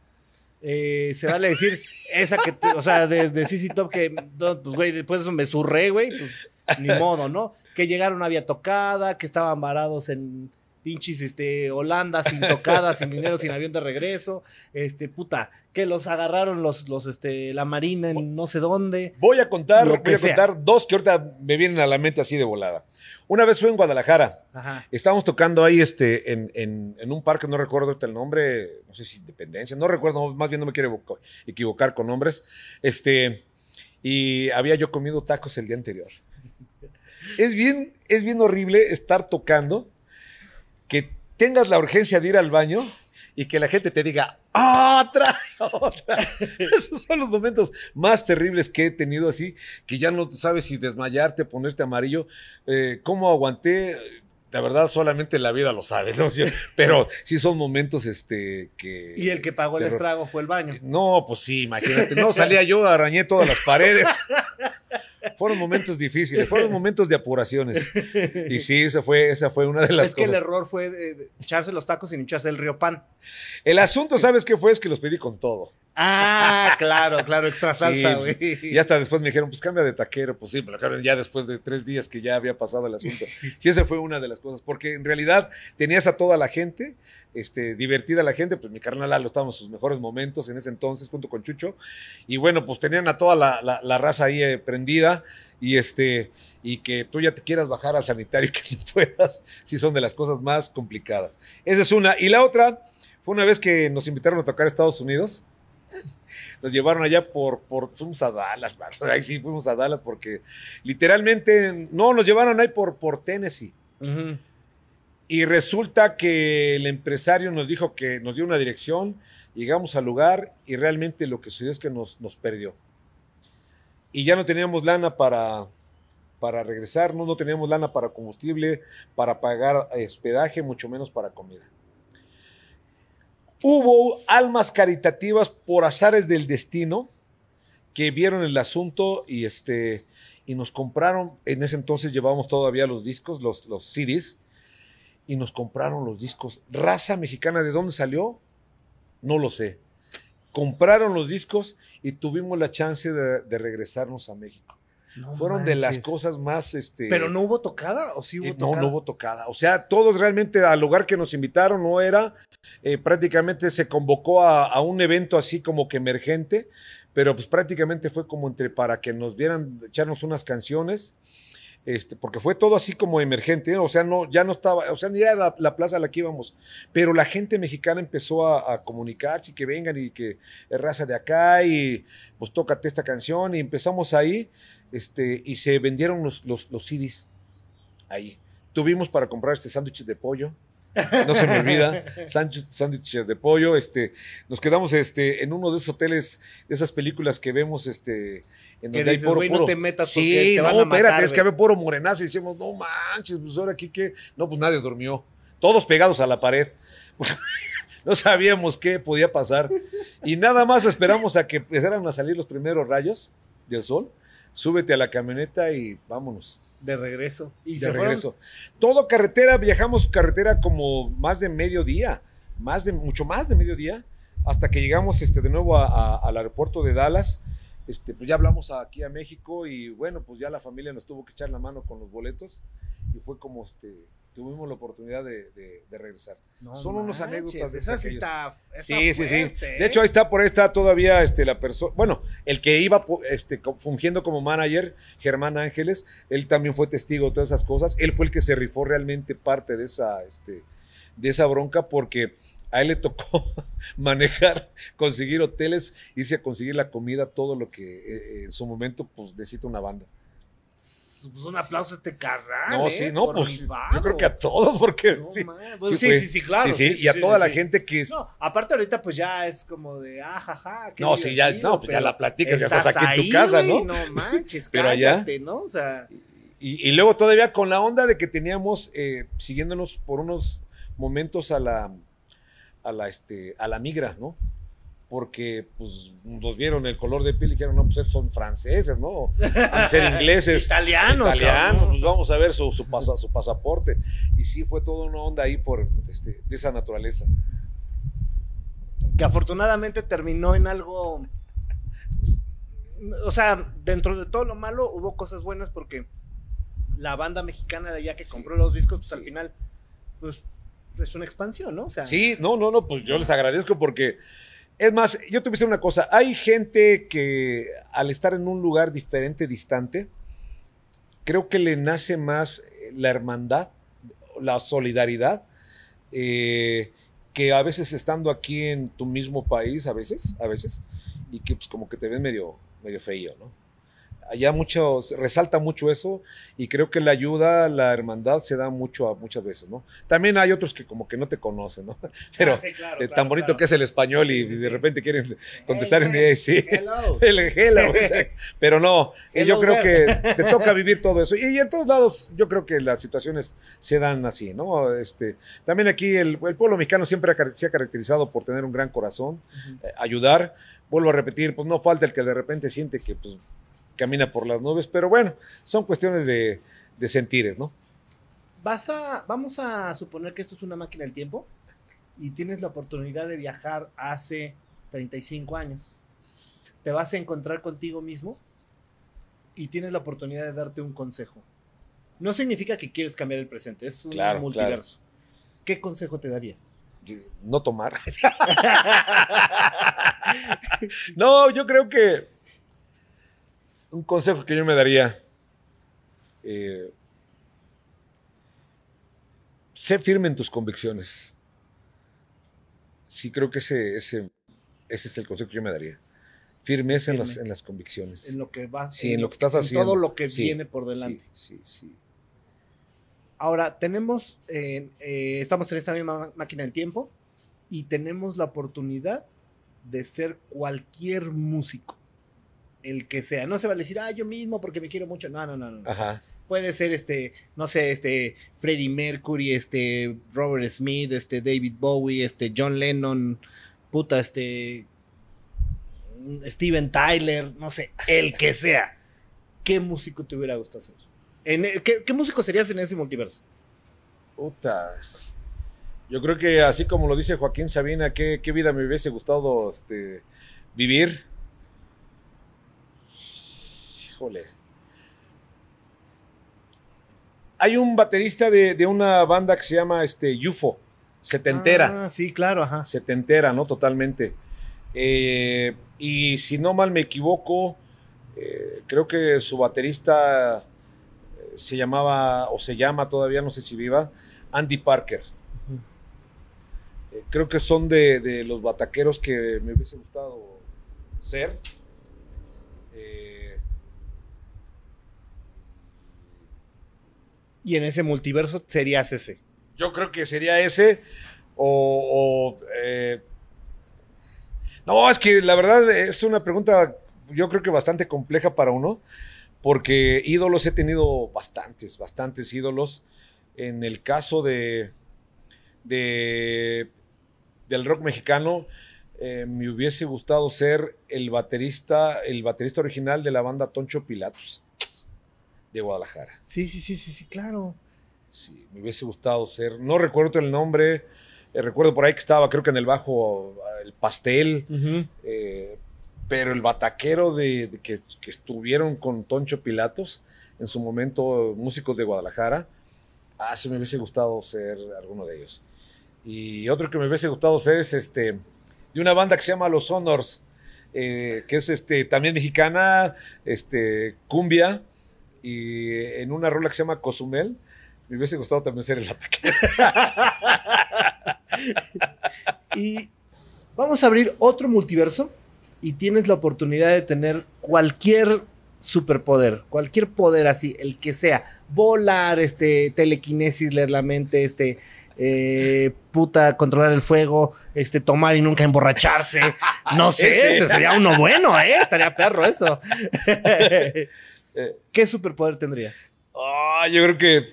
Eh, se vale decir esa que, o sea, de, de CC Top que, pues, güey, después eso me surré, güey. Pues, ni modo, ¿no? Que llegaron, había tocada, que estaban varados en pinches este, Holanda sin tocada, sin dinero, sin avión de regreso, este, puta, que los agarraron los, los, este, la marina en no sé dónde. Voy a contar, voy a sea. contar dos que ahorita me vienen a la mente así de volada. Una vez fue en Guadalajara. Ajá. Estábamos tocando ahí este, en, en- en un parque, no recuerdo ahorita el nombre, no sé si Independencia, no recuerdo, más bien no me quiero equivocar con nombres. Este, y había yo comido tacos el día anterior. Es bien, es bien horrible estar tocando, que tengas la urgencia de ir al baño y que la gente te diga, otra, otra. Esos son los momentos más terribles que he tenido así, que ya no sabes si desmayarte, ponerte amarillo. Eh, ¿Cómo aguanté? La verdad, solamente la vida lo sabe, ¿no? Pero sí son momentos este, que... Y el que pagó el estrago fue el baño. No, pues sí, imagínate. No, salía yo, arañé todas las paredes. Fueron momentos difíciles, fueron momentos de apuraciones. Y sí, esa fue, esa fue una de las Es que el error fue eh, echarse los tacos sin echarse el río pan. El asunto, ¿sabes qué fue? Es que los pedí con todo. Ah, claro, claro, extra salsa, Sí, güey. Y hasta después me dijeron, pues cambia de taquero. Pues sí, me lo dejaron ya después de tres días que ya había pasado el asunto. Sí, esa fue una de las cosas. Porque en realidad tenías a toda la gente, este, divertida la gente. Pues mi carnal Lalo estaba en sus mejores momentos en ese entonces, junto con Chucho. Y bueno, pues tenían a toda la, la- la raza ahí eh, prendida. Y este. Y que tú ya te quieras bajar al sanitario y que no puedas, sí son de las cosas más complicadas. Esa es una. Y la otra fue una vez que nos invitaron a tocar a Estados Unidos nos llevaron allá por, por, fuimos a Dallas, ahí sí fuimos a Dallas porque literalmente, no, nos llevaron ahí por, por Tennessee. Y resulta que el empresario nos dijo que nos dio una dirección, llegamos al lugar y realmente lo que sucedió es que nos, nos perdió. Y ya no teníamos lana para, para regresarnos, no teníamos lana para combustible, para pagar hospedaje, mucho menos para comida. Hubo almas caritativas por azares del destino que vieron el asunto y, este, y nos compraron, en ese entonces llevábamos todavía los discos, los, los CDs, y nos compraron los discos. Raza mexicana, ¿de dónde salió? No lo sé. Compraron los discos y tuvimos la chance de, de regresarnos a México. No Fueron de las cosas más... Este, Pero no hubo tocada o sí hubo eh, no, no hubo tocada. O sea, todos realmente al lugar que nos invitaron no era. eh, prácticamente se convocó a, a un evento así como que emergente, pero pues prácticamente fue como entre para que nos vieran echarnos unas canciones. Este, porque fue todo así como emergente, o sea, no, ya no estaba, o sea, ni era la, la plaza a la que íbamos, pero la gente mexicana empezó a, a comunicarse y que vengan y que raza de acá y pues tócate esta canción y empezamos ahí, este, y se vendieron los, los, los CDs ahí. Tuvimos para comprar este sándwiches de pollo. No se me olvida, sándwich- sándwiches de pollo. Este, nos quedamos este, en uno de esos hoteles, de esas películas que vemos, este, en Que donde hay dices, puro, "Güey, no puro- te metas Sí, te van no, a matar, espérate, es que güey". había puro morenazo y decíamos, no manches, pues ahora aquí que. No, pues nadie durmió. Todos pegados a la pared. no sabíamos qué podía pasar. Y nada más esperamos a que empezaran a salir los primeros rayos del sol. Súbete a la camioneta y vámonos De regreso. Y de se fueron- regreso. Todo carretera, viajamos carretera como más de medio día, más de, mucho más de medio día, hasta que llegamos este, de nuevo a- a- al aeropuerto de Dallas. Este, pues ya hablamos aquí a México y bueno, pues ya la familia nos tuvo que echar la mano con los boletos y fue como este, tuvimos la oportunidad de, de- de regresar. No Son unas manches, anécdotas de esa sí aquellos. está, está Sí, sí, sí. De ¿eh? hecho, ahí está, por ahí está todavía este, la persona, bueno, el que iba este, fungiendo como manager, Germán Ángeles, él también fue testigo de todas esas cosas. Él fue el que se rifó realmente parte de esa, este, de esa bronca porque a él le tocó manejar, conseguir hoteles, irse a conseguir la comida, todo lo que eh, eh, en su momento pues necesita una banda. Pues un aplauso a este carnal. No, ¿eh? sí, no, pues yo creo que a todos, porque No, sí, man, pues sí, sí, sí, claro, Sí, sí, sí, y a sí, toda sí, la sí. gente que es, No, aparte ahorita pues ya es como de ajaja. qué No, sí, ya- no, pues ya la platicas, ya estás aquí en tu casa, ¿no? No manches, Pero allá- cállate, ¿no? O sea, Y, y luego todavía con la onda de que teníamos eh, siguiéndonos por unos momentos a la a la este a la migra, ¿no? Porque pues nos vieron el color de piel y dijeron, no, pues estos son franceses, ¿no? Han ser ingleses. italianos, italianos, cabrón. pues vamos a ver su, su, pasa- su pasaporte. Y sí, fue toda una onda ahí por este, de esa naturaleza. que afortunadamente terminó en algo. O sea, dentro de todo lo malo hubo cosas buenas porque la banda mexicana de allá que compró los discos, pues al final, pues es una expansión, ¿no? O sea, Sí, no, no, no, pues yo les agradezco porque, es más, yo te voy a decir una cosa, hay gente que al estar en un lugar diferente, distante, creo que le nace más eh, la hermandad, la solidaridad, eh, que a veces estando aquí en tu mismo país, a veces, a veces, y que pues como que te ven medio, medio feo, ¿no? Allá mucho, resalta mucho eso y creo que la ayuda, la hermandad se da mucho a muchas veces, ¿no? También hay otros que como que no te conocen, ¿no? Pero Ah, sí, claro, eh, claro, tan bonito claro. que es el español y de repente quieren contestar en Hey, sí. hello. El hello, exacto. Pero no, eh, Hello yo creo que te toca vivir todo eso. Y, y en todos lados yo creo que las situaciones se dan así, ¿no? Este, también aquí el, el pueblo mexicano siempre ha se ha caracterizado por tener un gran corazón, eh, ayudar. Vuelvo a repetir, pues no falta el que de repente siente que pues, camina por las nubes, pero bueno, son cuestiones de, de sentires, ¿no? Vas a, vamos a suponer que esto es una máquina del tiempo y tienes la oportunidad de viajar hace 35 años. Te vas a encontrar contigo mismo y tienes la oportunidad de darte un consejo. No significa que quieres cambiar el presente, es un Claro, multiverso. ¿Qué consejo te darías? No tomar. no, yo creo que un consejo que yo me daría. eh, sé firme en tus convicciones. Sí, creo que ese, ese, ese es el consejo que yo me daría. Firmeza en, las, firme. en las convicciones. En lo que vas Sí, en lo que estás en haciendo. todo lo que Sí, viene por delante. Sí, sí, sí. Ahora, tenemos, eh, eh, estamos en esta misma máquina del tiempo y tenemos la oportunidad de ser cualquier músico, el que sea. No se va a decir, ah, yo mismo porque me quiero mucho. No, no, no, no. Ajá. Puede ser este, no sé, este Freddie Mercury, este Robert Smith, este David Bowie, este John Lennon, puta, este Steven Tyler, no sé, el que sea. ¿Qué músico te hubiera gustado ser? En- ¿qué, qué músico serías en ese multiverso? Puta. Yo creo que así como lo dice Joaquín Sabina, ¿qué, qué vida me hubiese gustado este, vivir? Híjole. Hay un baterista de, de una banda que se llama este, UFO, setentera, Ah, sí, claro, ajá. setentera, ¿no? Totalmente. Eh, y si no mal me equivoco, eh, creo que su baterista eh, se llamaba, o se llama todavía, no sé si viva, Andy Parker. Eh, creo que son de, de los bataqueros que me hubiese gustado ser. Eh, Y en ese multiverso serías ese. yo creo que sería ese. O. eh, no, es que la verdad es una pregunta, yo creo que bastante compleja para uno, porque ídolos he tenido bastantes, bastantes ídolos. En el caso de. de del rock mexicano, eh, me hubiese gustado ser el baterista, el baterista original de la banda Toncho Pilatos de Guadalajara. Sí, sí, sí, sí, sí, claro. Sí, me hubiese gustado ser. No recuerdo el nombre. eh, recuerdo por ahí que estaba, creo que en el bajo, el pastel. eh, pero el bataquero de, de que, que estuvieron con Toncho Pilatos, en su momento, músicos de Guadalajara. Ah, sí, me hubiese gustado ser alguno de ellos. Y otro que me hubiese gustado ser es este, de una banda que se llama Los Honors, eh, que es este, también mexicana, este, cumbia, y en una rola que se llama Cozumel. Me hubiese gustado también ser el ataque. Y vamos a abrir otro multiverso y tienes la oportunidad de tener cualquier superpoder, cualquier poder así, el que sea, volar, este, telequinesis, leer la mente, este, eh, puta, controlar el fuego, este, tomar y nunca emborracharse. No sé, Ese. ese sería uno bueno, ¿eh? Estaría perro eso. ¿Qué superpoder tendrías? Ah, yo creo que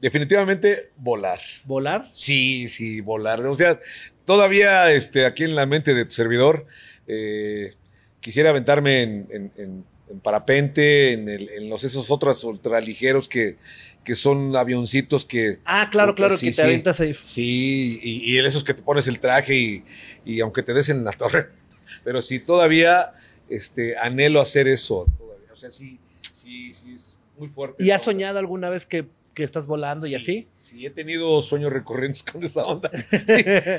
definitivamente volar. ¿Volar? Sí, sí, volar. O sea, todavía este, aquí en la mente de tu servidor, eh, quisiera aventarme en, en- en- en parapente, en, el- en los esos otros ultraligeros que, que son avioncitos que... Ah, claro, claro, Sí, que te sí. aventas ahí. Sí, y, y esos que te pones el traje y, y aunque te des en la torre, pero sí, todavía este, anhelo hacer eso. todavía. O sea, sí, sí, sí, es muy fuerte. ¿Y has soñado alguna vez que, que estás volando y Sí, así? Sí, he tenido sueños recurrentes con esa onda. Sí,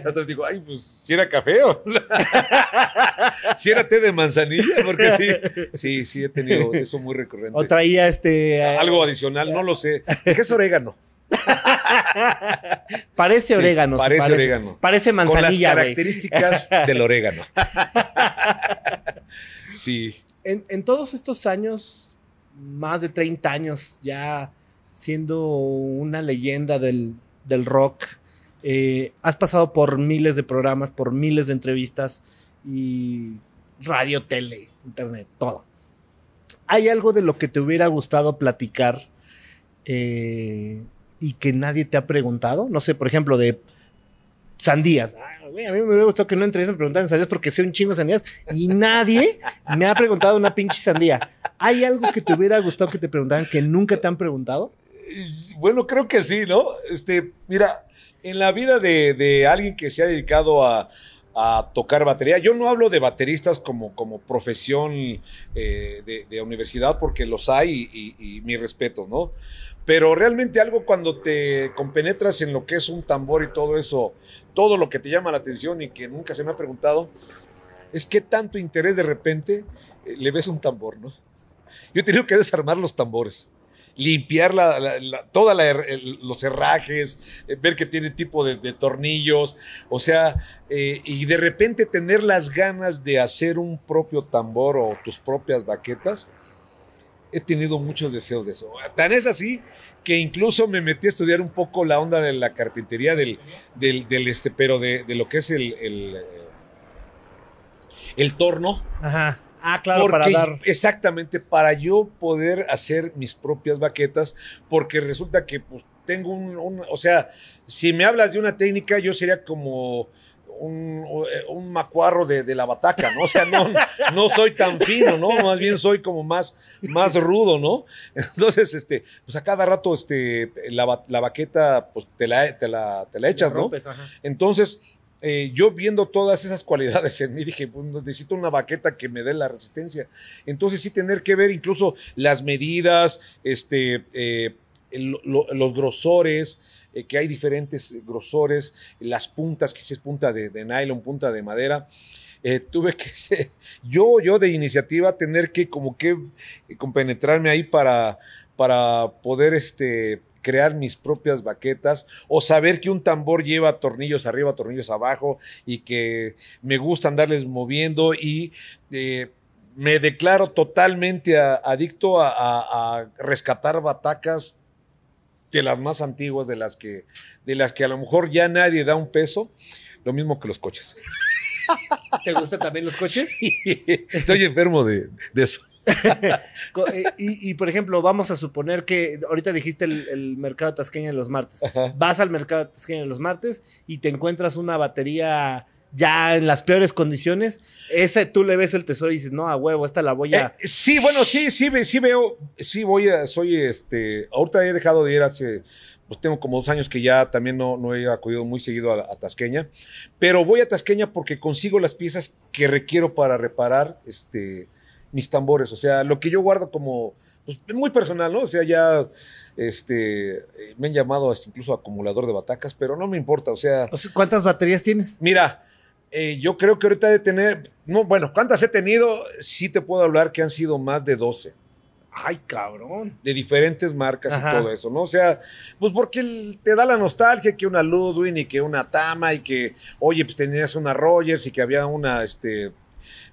hasta les digo, ay, pues, si era café o si era té de manzanilla, porque sí, sí, sí he tenido eso muy recurrente. ¿O traía este... eh, Algo adicional, no lo sé. ¿Qué es orégano? Parece orégano. sí, parece orégano. Parece Con las manzanilla, características del orégano. Sí. En, en todos estos años, más de 30 años ya siendo una leyenda del, del rock, eh, has pasado por miles de programas, por miles de entrevistas y radio, tele, internet, todo. ¿Hay algo de lo que te hubiera gustado platicar eh, y que nadie te ha preguntado? No sé, por ejemplo, de sandías. A mí me hubiera gustado que no entrevista me preguntaran sandías porque sé un chingo de sandías y nadie me ha preguntado una pinche sandía. ¿Hay algo que te hubiera gustado que te preguntaran que nunca te han preguntado? Bueno, creo que sí, ¿no? Este, mira, en la vida de, de alguien que se ha dedicado a, a tocar batería, yo no hablo de bateristas como, como profesión eh, de, de universidad, porque los hay y, y- y mi respeto, ¿no? Pero realmente algo cuando te compenetras en lo que es un tambor y todo eso, todo lo que te llama la atención y que nunca se me ha preguntado, es qué tanto interés de repente eh, le ves a un tambor, ¿no? Yo he tenido que desarmar los tambores limpiar la, la- la- toda los herrajes, eh, ver que tiene tipo de, de tornillos, o sea, eh, y de repente tener las ganas de hacer un propio tambor o tus propias baquetas, he tenido muchos deseos de eso. Tan es así que incluso me metí a estudiar un poco la onda de la carpintería, del, del, del este, pero de, de lo que es el, el, eh, el torno. Ajá. Ah, claro, Porque- para dar. Exactamente, para yo poder hacer mis propias baquetas, porque resulta que pues tengo un, un- o sea, si me hablas de una técnica, yo sería como un, un macuarro de, de la bataca, ¿no? O sea, no, no soy tan fino, ¿no? Más bien soy como más, más rudo, ¿no? Entonces, este, pues a cada rato, este, la, la baqueta, pues te la, te la, te la echas, ¿no? rompes, ajá. Entonces, eh, yo viendo todas esas cualidades en mí, dije, pues, necesito una baqueta que me dé la resistencia. Entonces, sí tener que ver incluso las medidas, este, eh, lo- los grosores, eh, que hay diferentes grosores, las puntas, que si es punta de, de nylon, punta de madera. Eh, tuve que, yo, yo de iniciativa, tener que como que eh, compenetrarme ahí para, para poder este, crear mis propias baquetas o saber que un tambor lleva tornillos arriba, tornillos abajo y que me gusta andarles moviendo y me declaro totalmente adicto a- a rescatar batacas de las más antiguas, de las que, de las que a lo mejor ya nadie da un peso, lo mismo que los coches. ¿Te gustan también los coches? Estoy enfermo de, de eso. Eh, y, y, por ejemplo, vamos a suponer que ahorita dijiste el, el mercado de Tasqueña de los martes. Ajá. Vas al mercado de Tasqueña de los martes y te encuentras una batería ya en las peores condiciones. Ese tú le ves el tesoro y dices, no, a huevo, esta la voy a. Eh, sí, bueno, sí, sí, sí veo, sí voy a, soy este, ahorita he dejado de ir hace, pues tengo como dos años que ya también no, no he acudido muy seguido a, a Tasqueña, pero voy a Tasqueña porque consigo las piezas que requiero para reparar, este, mis tambores, o sea, lo que yo guardo como, pues muy personal, ¿no? O sea, ya, este, me han llamado hasta incluso acumulador de batacas, pero no me importa, O sea, ¿Cuántas baterías tienes? Mira, eh, yo creo que ahorita de tener, no, bueno, ¿cuántas he tenido? Sí te puedo hablar que han sido más de 12, Ay, cabrón. de diferentes marcas Ajá. y todo eso, ¿no? O sea, pues porque te da la nostalgia que una Ludwig y que una Tama y que, oye, pues tenías una Rogers y que había una, este,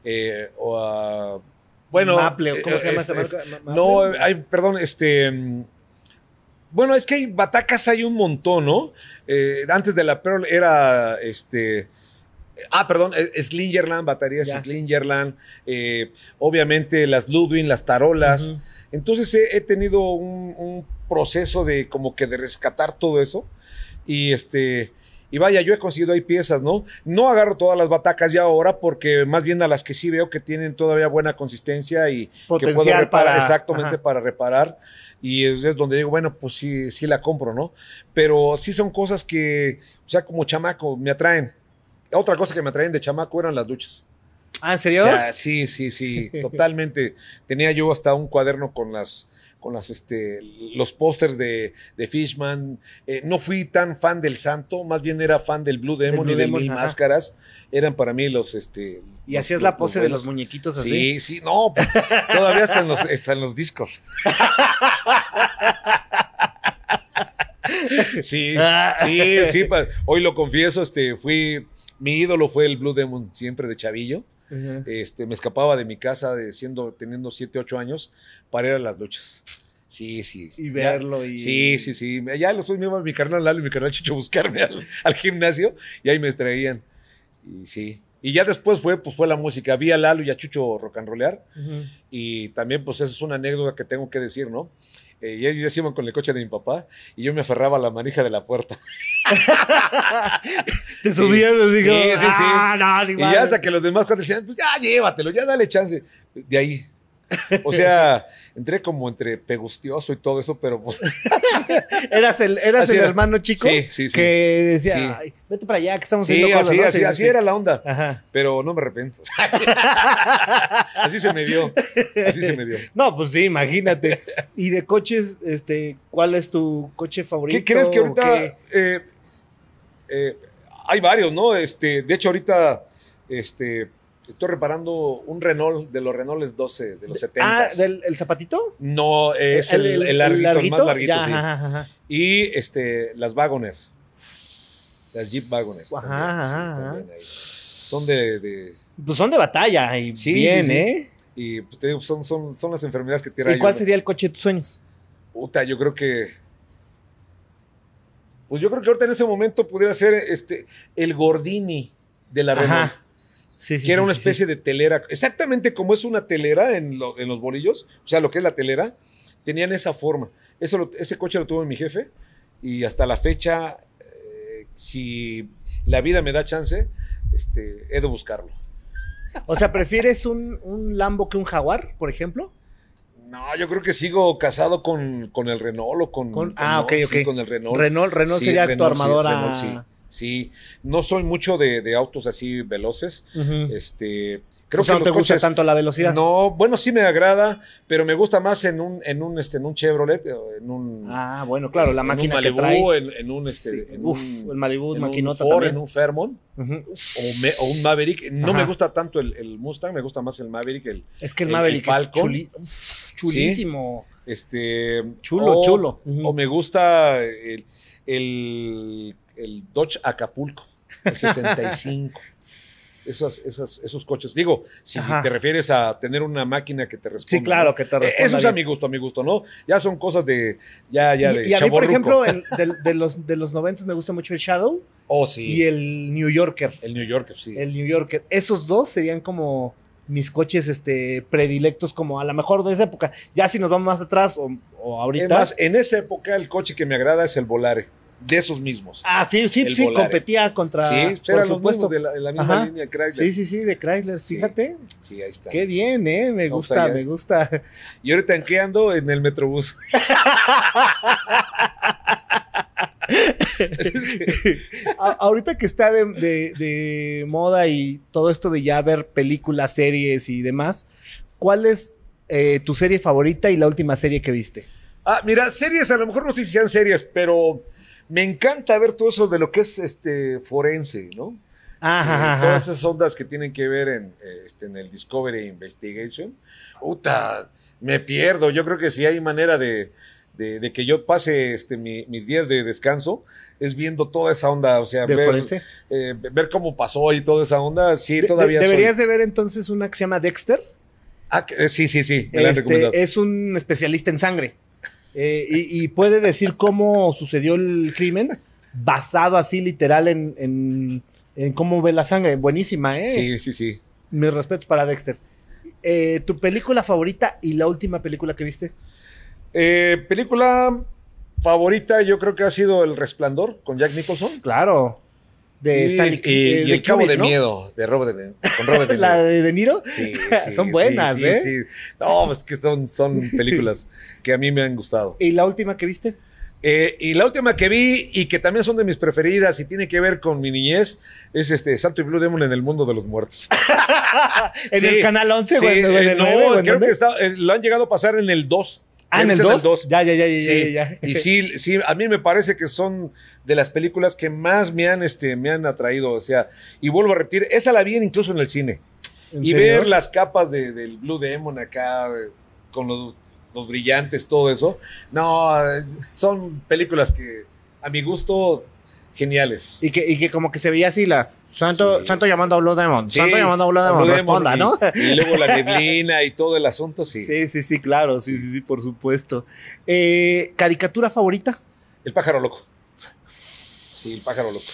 eh, o, ah, bueno. Maple, ¿cómo se eh, llama es- esta marca? No, hay, perdón, este. Bueno, es que hay batacas hay un montón, ¿no? Eh, antes de la Pearl era este. Ah, perdón, eh, Slingerland, baterías. Slingerland, eh, obviamente las Ludwig, las tarolas. Entonces he, he tenido un, un proceso de como que de rescatar todo eso. Y este. Y vaya, yo he conseguido ahí piezas, ¿no? No agarro todas las batacas ya ahora porque más bien a las que sí veo que tienen todavía buena consistencia y que puedo reparar para- exactamente ajá. para reparar. Y es, es donde digo, bueno, pues sí, sí la compro, ¿no? Pero sí son cosas que, o sea, como chamaco, me atraen. Otra cosa que me atraen de chamaco eran las duchas. Ah, ¿en serio? O sea, sí, sí, sí, totalmente. Tenía yo hasta un cuaderno con las con las, este, los pósters de, de Fishman. Eh, no fui tan fan del Santo, más bien era fan del Blue Demon Blue y de Demon, Mil ajá. Máscaras. Eran para mí los, este. Y los- hacías la pose de los muñequitos así. Sí, sí, no, pues, todavía están los, están los discos. Sí, Ah. sí, sí, pa- hoy lo confieso, este, fui, mi ídolo fue el Blue Demon siempre de chavillo. Este, me escapaba de mi casa de siendo, teniendo 7, 8 años para ir a las luchas. Sí, sí. Y Ya- verlo y- Sí, sí, sí. Ya iba mi carnal Lalo y mi carnal Chicho a buscarme al, al gimnasio y ahí me traían. Y sí. Y ya después fue, pues fue la música. Vi a Lalo y a Chucho rock and rollear. Y también, pues, esa es una anécdota que tengo que decir, ¿no? Eh, y ellos iban con el coche de mi papá y yo me aferraba a la manija de la puerta. Te subías así Sí, como, sí, sí. "Ah, no, Y madre". ya hasta que los demás cuando decían, pues ya llévatelo, ya dale chance. De ahí. O sea, entré como entre pegustioso y todo eso, pero pues. Eras el, eras el era. hermano chico Sí, sí, sí. que decía, Sí. "Ay, vete para allá, que estamos haciendo cosas. así, ¿no?" así, Sí, así sí. era la onda. Ajá. Pero no me arrepiento. así se me dio. Así se me dio. No, pues sí, imagínate. Y de coches, este, ¿cuál es tu coche favorito? ¿Qué crees que ahorita eh, eh, hay varios, ¿no? Este, de hecho, ahorita este, estoy reparando un Renault de los Renaults 12 de los 70. Ah, ¿del el zapatito? No, es el, el larguito, el más larguito, Ya, sí. ajá, ajá. Y este, las Wagoner. Las Jeep Wagoner. Ajá, también, ajá. Son de, de- Pues son de batalla y Sí, bien, sí. ¿eh? Y pues, te digo, son, son, son las enfermedades que tiene ¿Y cuál sería el coche de tus sueños? Puta, yo creo que. Pues yo creo que ahorita en ese momento pudiera ser este, el Gordini de la Renault. Ajá. Sí, sí, que era una especie de telera. Exactamente como es una telera en, lo- en los bolillos, o sea, lo que es la telera, tenían esa forma. Eso lo- ese coche lo tuvo mi jefe y hasta la fecha, eh, si la vida me da chance, este, he de buscarlo. O sea, ¿prefieres un, un Lambo que un Jaguar, por ejemplo? No, yo creo que sigo casado con, con el Renault o con, Con- con- ah, ok, sí, ok. con el Renault. Renault, Renault Sí, sería tu Renault, sí, armadora. Renault, sí. No soy mucho de, de autos así veloces. Este, creo o sea, que no te gusta tanto la velocidad. No, bueno, sí me agrada, pero me gusta más en un, en un, este, en un Chevrolet, en un, Ah, bueno, claro, la en máquina un que Malibu, trae. En, en un, este, Sí, en uf, un- el Malibu, en maquinota un Ford, también. en un Fairmont o, me- o un Maverick. No Ajá. me gusta tanto el, el Mustang, me gusta más el Maverick, el, Es que el el- Maverick el Falcon. es chuli- uf, chulísimo. este, Chulo, o- chulo. O me gusta el, el, Dodge Acapulco, el 65. Esos, esos, esos coches. Digo, si Ajá. te refieres a tener una máquina que te responda. Sí, claro, ¿no? que te Eh, responda Eso es a mi gusto, a mi gusto, ¿no? Ya son cosas de. Ya, ya, y, de y a mí, por ejemplo, de, de los, de los 90 me gusta mucho el Shadow Oh, sí. y el New Yorker. El New York, sí. El New Yorker. Esos dos serían como mis coches este, predilectos, como a lo mejor de esa época. Ya si nos vamos más atrás o, o ahorita. Es más, en esa época el coche que me agrada es el Volare. De esos mismos. ah, sí, sí, el sí, Volare. competía contra. sí, por eran los supuesto. mismos de la, de la misma Ajá. línea Chrysler. Sí, sí, sí, de Chrysler. Fíjate. Sí, ahí está. Qué bien, ¿eh? Me No, gusta, me gusta. Y ahorita en qué ando? En el Metrobús. Ahorita que está de, de- de moda y todo esto de ya ver películas, series y demás, ¿cuál es eh, tu serie favorita y la última serie que viste? Ah, mira, series, a lo mejor no sé si sean series, pero me encanta ver todo eso de lo que es este forense, ¿no? Ajá, Eh, todas esas ondas que tienen que ver en, eh, este, en el Discovery Investigation. Puta, me pierdo. Yo creo que si hay manera de, de- de que yo pase este, mi- mis días de descanso, es viendo toda esa onda, o sea, ¿De ver, forense? eh, ver cómo pasó y toda esa onda. Sí, De- todavía de- soy- deberías de ver entonces una que se llama Dexter. Ah, que- sí, sí, sí, me la han recomendado. Este, es un especialista en sangre Eh, y, y puede decir cómo sucedió el crimen basado así literal en, en- en cómo ve la sangre. Buenísima, ¿eh? Sí, sí, sí. Mis respetos para Dexter. Eh, ¿Tu película favorita y la última película que viste? Eh, película favorita, yo creo que ha sido El Resplandor con Jack Nicholson. Claro. De Stanley y- eh, y de El Cabo de ¿no? Miedo, de Robert de, con Robert de ¿La Niro. de De Niro? Sí, sí, Son buenas, sí, ¿eh? sí. No, pues que son, son películas que a mí me han gustado. ¿Y la última que viste? Eh, y la última que vi y que también son de mis preferidas y tiene que ver con mi niñez es este Santo y Blue Demon en el mundo de los muertos. ¿En Sí, el canal 11 o sí, en, o en eh, no, 9? o en creo que está, eh, lo han llegado a pasar en el 2. Ah, en el Ese es 2. dos. Ya, ya, ya, ya, Sí, ya, ya. Y sí, sí, a mí me parece que son de las películas que más me han, este, me han atraído. O sea, y vuelvo a repetir, esa la vi incluso en el cine. ¿En Y serio? ver las capas de- del Blue Demon acá, con los, los brillantes, todo eso. No, eh, son películas que a mi gusto, geniales. Y que, y que como que se veía así la Santo, Sí. Santo llamando a Blue Demon. Sí, Santo llamando a Blue Demon. Blue responda, Demon ¿no? Y, luego la neblina y todo el asunto, sí. Sí, sí, sí, claro. Sí, sí, sí, por supuesto. Eh, ¿Caricatura favorita? El pájaro loco. Sí, el pájaro loco.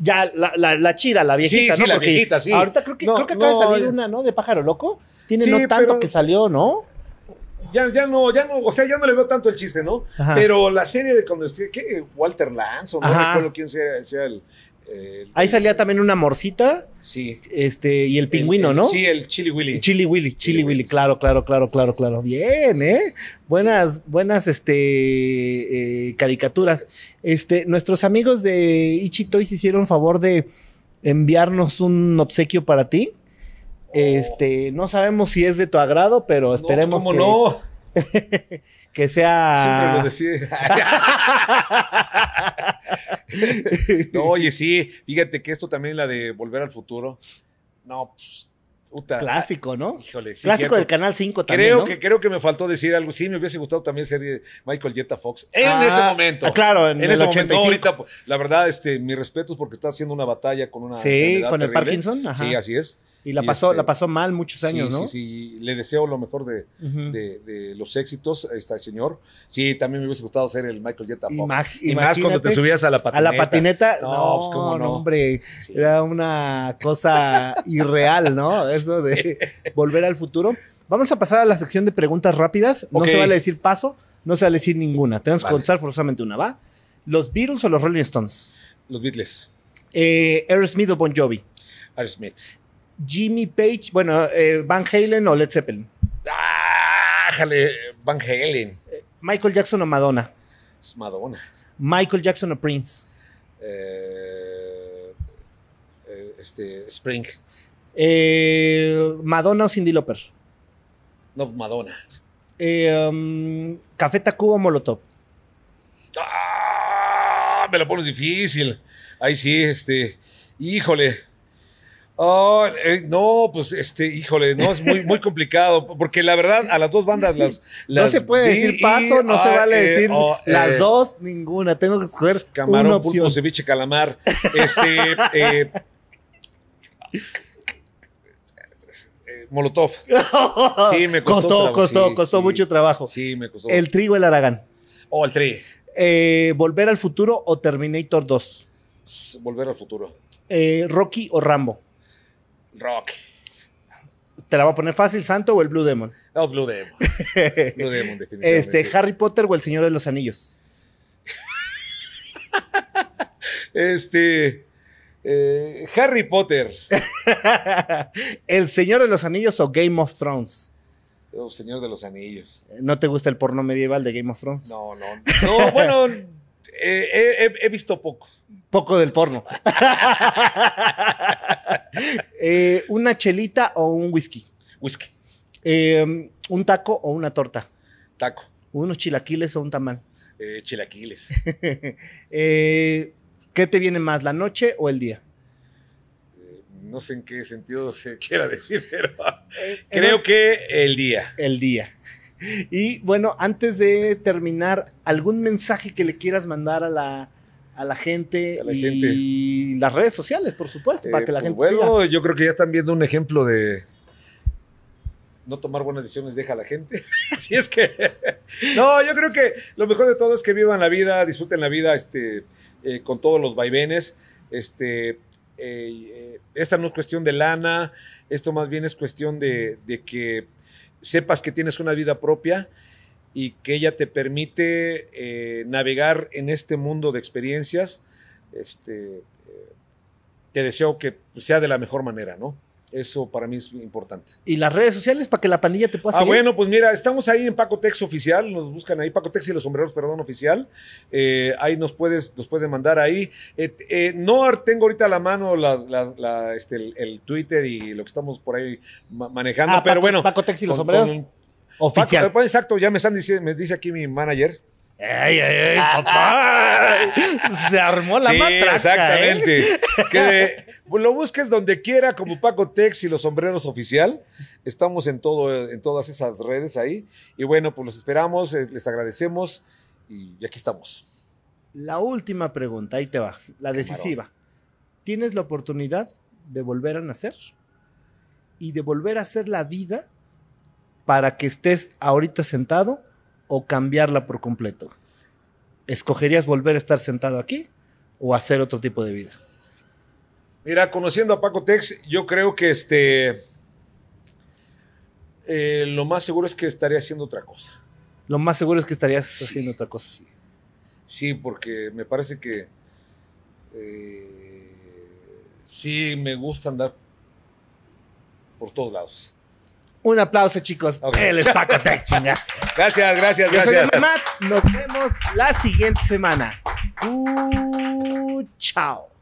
Ya, la, la, la chida, la viejita, Sí, sí, ¿no? la Porque viejita, sí. Ahorita creo que, No, creo que acaba no, de salir ya- una, ¿no? De pájaro loco. Tiene no tanto pero- que salió, ¿no? Ya, ya no, ya no, o sea, ya no le veo tanto el chiste, ¿no? Ajá. Pero la serie de cuando esté, ¿qué? Walter Lance, o no Ajá. recuerdo quién sea, sea el, el- Ahí salía también una morcita Sí. este, y el pingüino, El- el- ¿no? Sí, el Chili Willy. Chili Willy, Chili Chili Willy, Willy, claro, claro, claro, claro, claro. Bien, ¿eh? Buenas, buenas, este, eh, caricaturas. Este, nuestros amigos de Ichi Toys hicieron favor de enviarnos un obsequio para ti. Este, no sabemos si es de tu agrado, pero No, esperemos ¿Cómo que, no? que Siempre sea. lo decía. no, oye, sí, fíjate que esto también, la de Volver al Futuro. No, pues, puta. Clásico, ¿no? Híjole, sí, Clásico cierto. del Canal 5 también. Creo ¿no? que, creo que me faltó decir algo. Sí, me hubiese gustado también ser de Michael Jetta Fox en Ah, ese momento. ah, claro, en, En, el ese momento, 85. no, ahorita, pues, la verdad, este, mis respetos porque está haciendo una batalla con una. Sí, con el terrible. Parkinson, ajá. Sí, así es. Y la y pasó, este- la pasó mal muchos años, sí, ¿no? Sí, sí, le deseo lo mejor de, Ujú. de- de los éxitos a este señor. Sí, también me hubiese gustado ser el Michael Jetta Fox. Imag- y más cuando te subías a la A patineta. la patineta, No, no, pues, cómo no. hombre, Sí. era una cosa irreal, ¿no? Eso de volver al futuro. Vamos a pasar a la sección de preguntas rápidas. No Ok. se vale decir paso, no se vale decir ninguna. Tenemos que contestar forzosamente una, ¿va? ¿Los Beatles o los Rolling Stones? Los Beatles. Eh, Aerosmith o Bon Jovi. Aerosmith. Jimmy Page, bueno, eh, Van Halen o Led Zeppelin. ¡Ah! Jale, Van Halen. Michael Jackson o Madonna. Es Madonna. Michael Jackson o Prince. Eh, eh, este, Spring. Eh, Madonna o Cindy Lauper. No, Madonna. Eh, um, Café Tacuba o Molotov. ¡Ah! Me la pones difícil. Ahí sí, este. Híjole. Ah, eh, no, pues este, híjole, no es muy, muy complicado. Porque la verdad, a las dos bandas las. No se puede decir paso, no se ah, vale eh, decir oh, las eh, dos, ninguna. Tengo que escoger Camarón, una pulpo, ceviche, calamar. Este. eh, Molotov. Sí, me costó Costó, costó, sí, costó sí. mucho trabajo. Sí, me costó. El trigo, el Aragán. Oh, el tri. Volver al futuro o Terminator 2. S- Volver al futuro. Rocky o Rambo. Rock. Te la voy a poner fácil, Santo o el Blue Demon. No, Blue Demon. Blue Demon, definitivamente. Este, Harry Potter o el Señor de los Anillos. Este. eh, Harry Potter. el Señor de los Anillos o Game of Thrones. Oh, Señor de los Anillos. ¿No te gusta el porno medieval de Game of Thrones? No, no. No, bueno, eh, he, he- he visto poco. Poco del porno. Eh, ¿Una chelita o un whisky? Whisky, Eh, ¿Un taco o una torta? taco, ¿Unos chilaquiles o un tamal? eh, chilaquiles. Eh, ¿Qué te viene más, la noche o el día? No sé en qué sentido se quiera decir, pero Eh, creo que el día. El día. Y bueno, antes de terminar, ¿algún mensaje que le quieras mandar a la, a la gente A la y las redes sociales, por supuesto, para Eh, que la pues gente bueno, siga? yo creo que ya están viendo un ejemplo de no tomar buenas decisiones deja a la gente. Así es que no, yo creo que lo mejor de todo es que vivan la vida, disfruten la vida, este, eh, con todos los vaivenes. Este, eh, esta no es cuestión de lana, esto más bien es cuestión de, de que sepas que tienes una vida propia y que ella te permite eh, navegar en este mundo de experiencias. Este, eh, te deseo que sea de la mejor manera, ¿no? Eso para mí es importante. Y las redes sociales para que la pandilla te pueda Ah, seguir. bueno, pues mira, estamos ahí en Paco Tex Oficial, nos buscan ahí, Paco Tex y los sombreros, perdón, oficial. Eh, ahí nos puedes, nos pueden mandar ahí. Eh, eh, no tengo ahorita a la mano la, la- la, este, el, el Twitter y lo que estamos por ahí ma- manejando, Ah, pero Paco- bueno. Paco Tex y los con- sombreros. con- Oficial. Paco, exacto, ya me están diciendo, me dice aquí mi manager. ¡Ay, ay, ay, papá! Se armó la sí, matraca, ¿eh? exactamente. Que lo busques donde quiera, como Paco Tex y los sombreros oficial. Estamos en todo, en todas esas redes ahí. Y bueno, pues los esperamos, eh, les agradecemos y aquí estamos. La última pregunta, ahí te va, la decisiva. ¿Tienes la oportunidad de volver a nacer? Y de volver a hacer la vida para que estés ahorita sentado o cambiarla por completo? ¿Escogerías volver a estar sentado aquí o hacer otro tipo de vida? Mira, conociendo a Paco Tex, yo creo que este. eh, lo más seguro es que estaría haciendo otra cosa. Lo más seguro es que estarías haciendo otra cosa. Sí, Sí, porque me parece que. eh, sí, me gusta andar por todos lados. Un aplauso, chicos. Ok. Él es Paco Tech, chinga. Gracias, gracias, Yo soy gracias. el Matt. Nos vemos la siguiente semana. Uh, chao.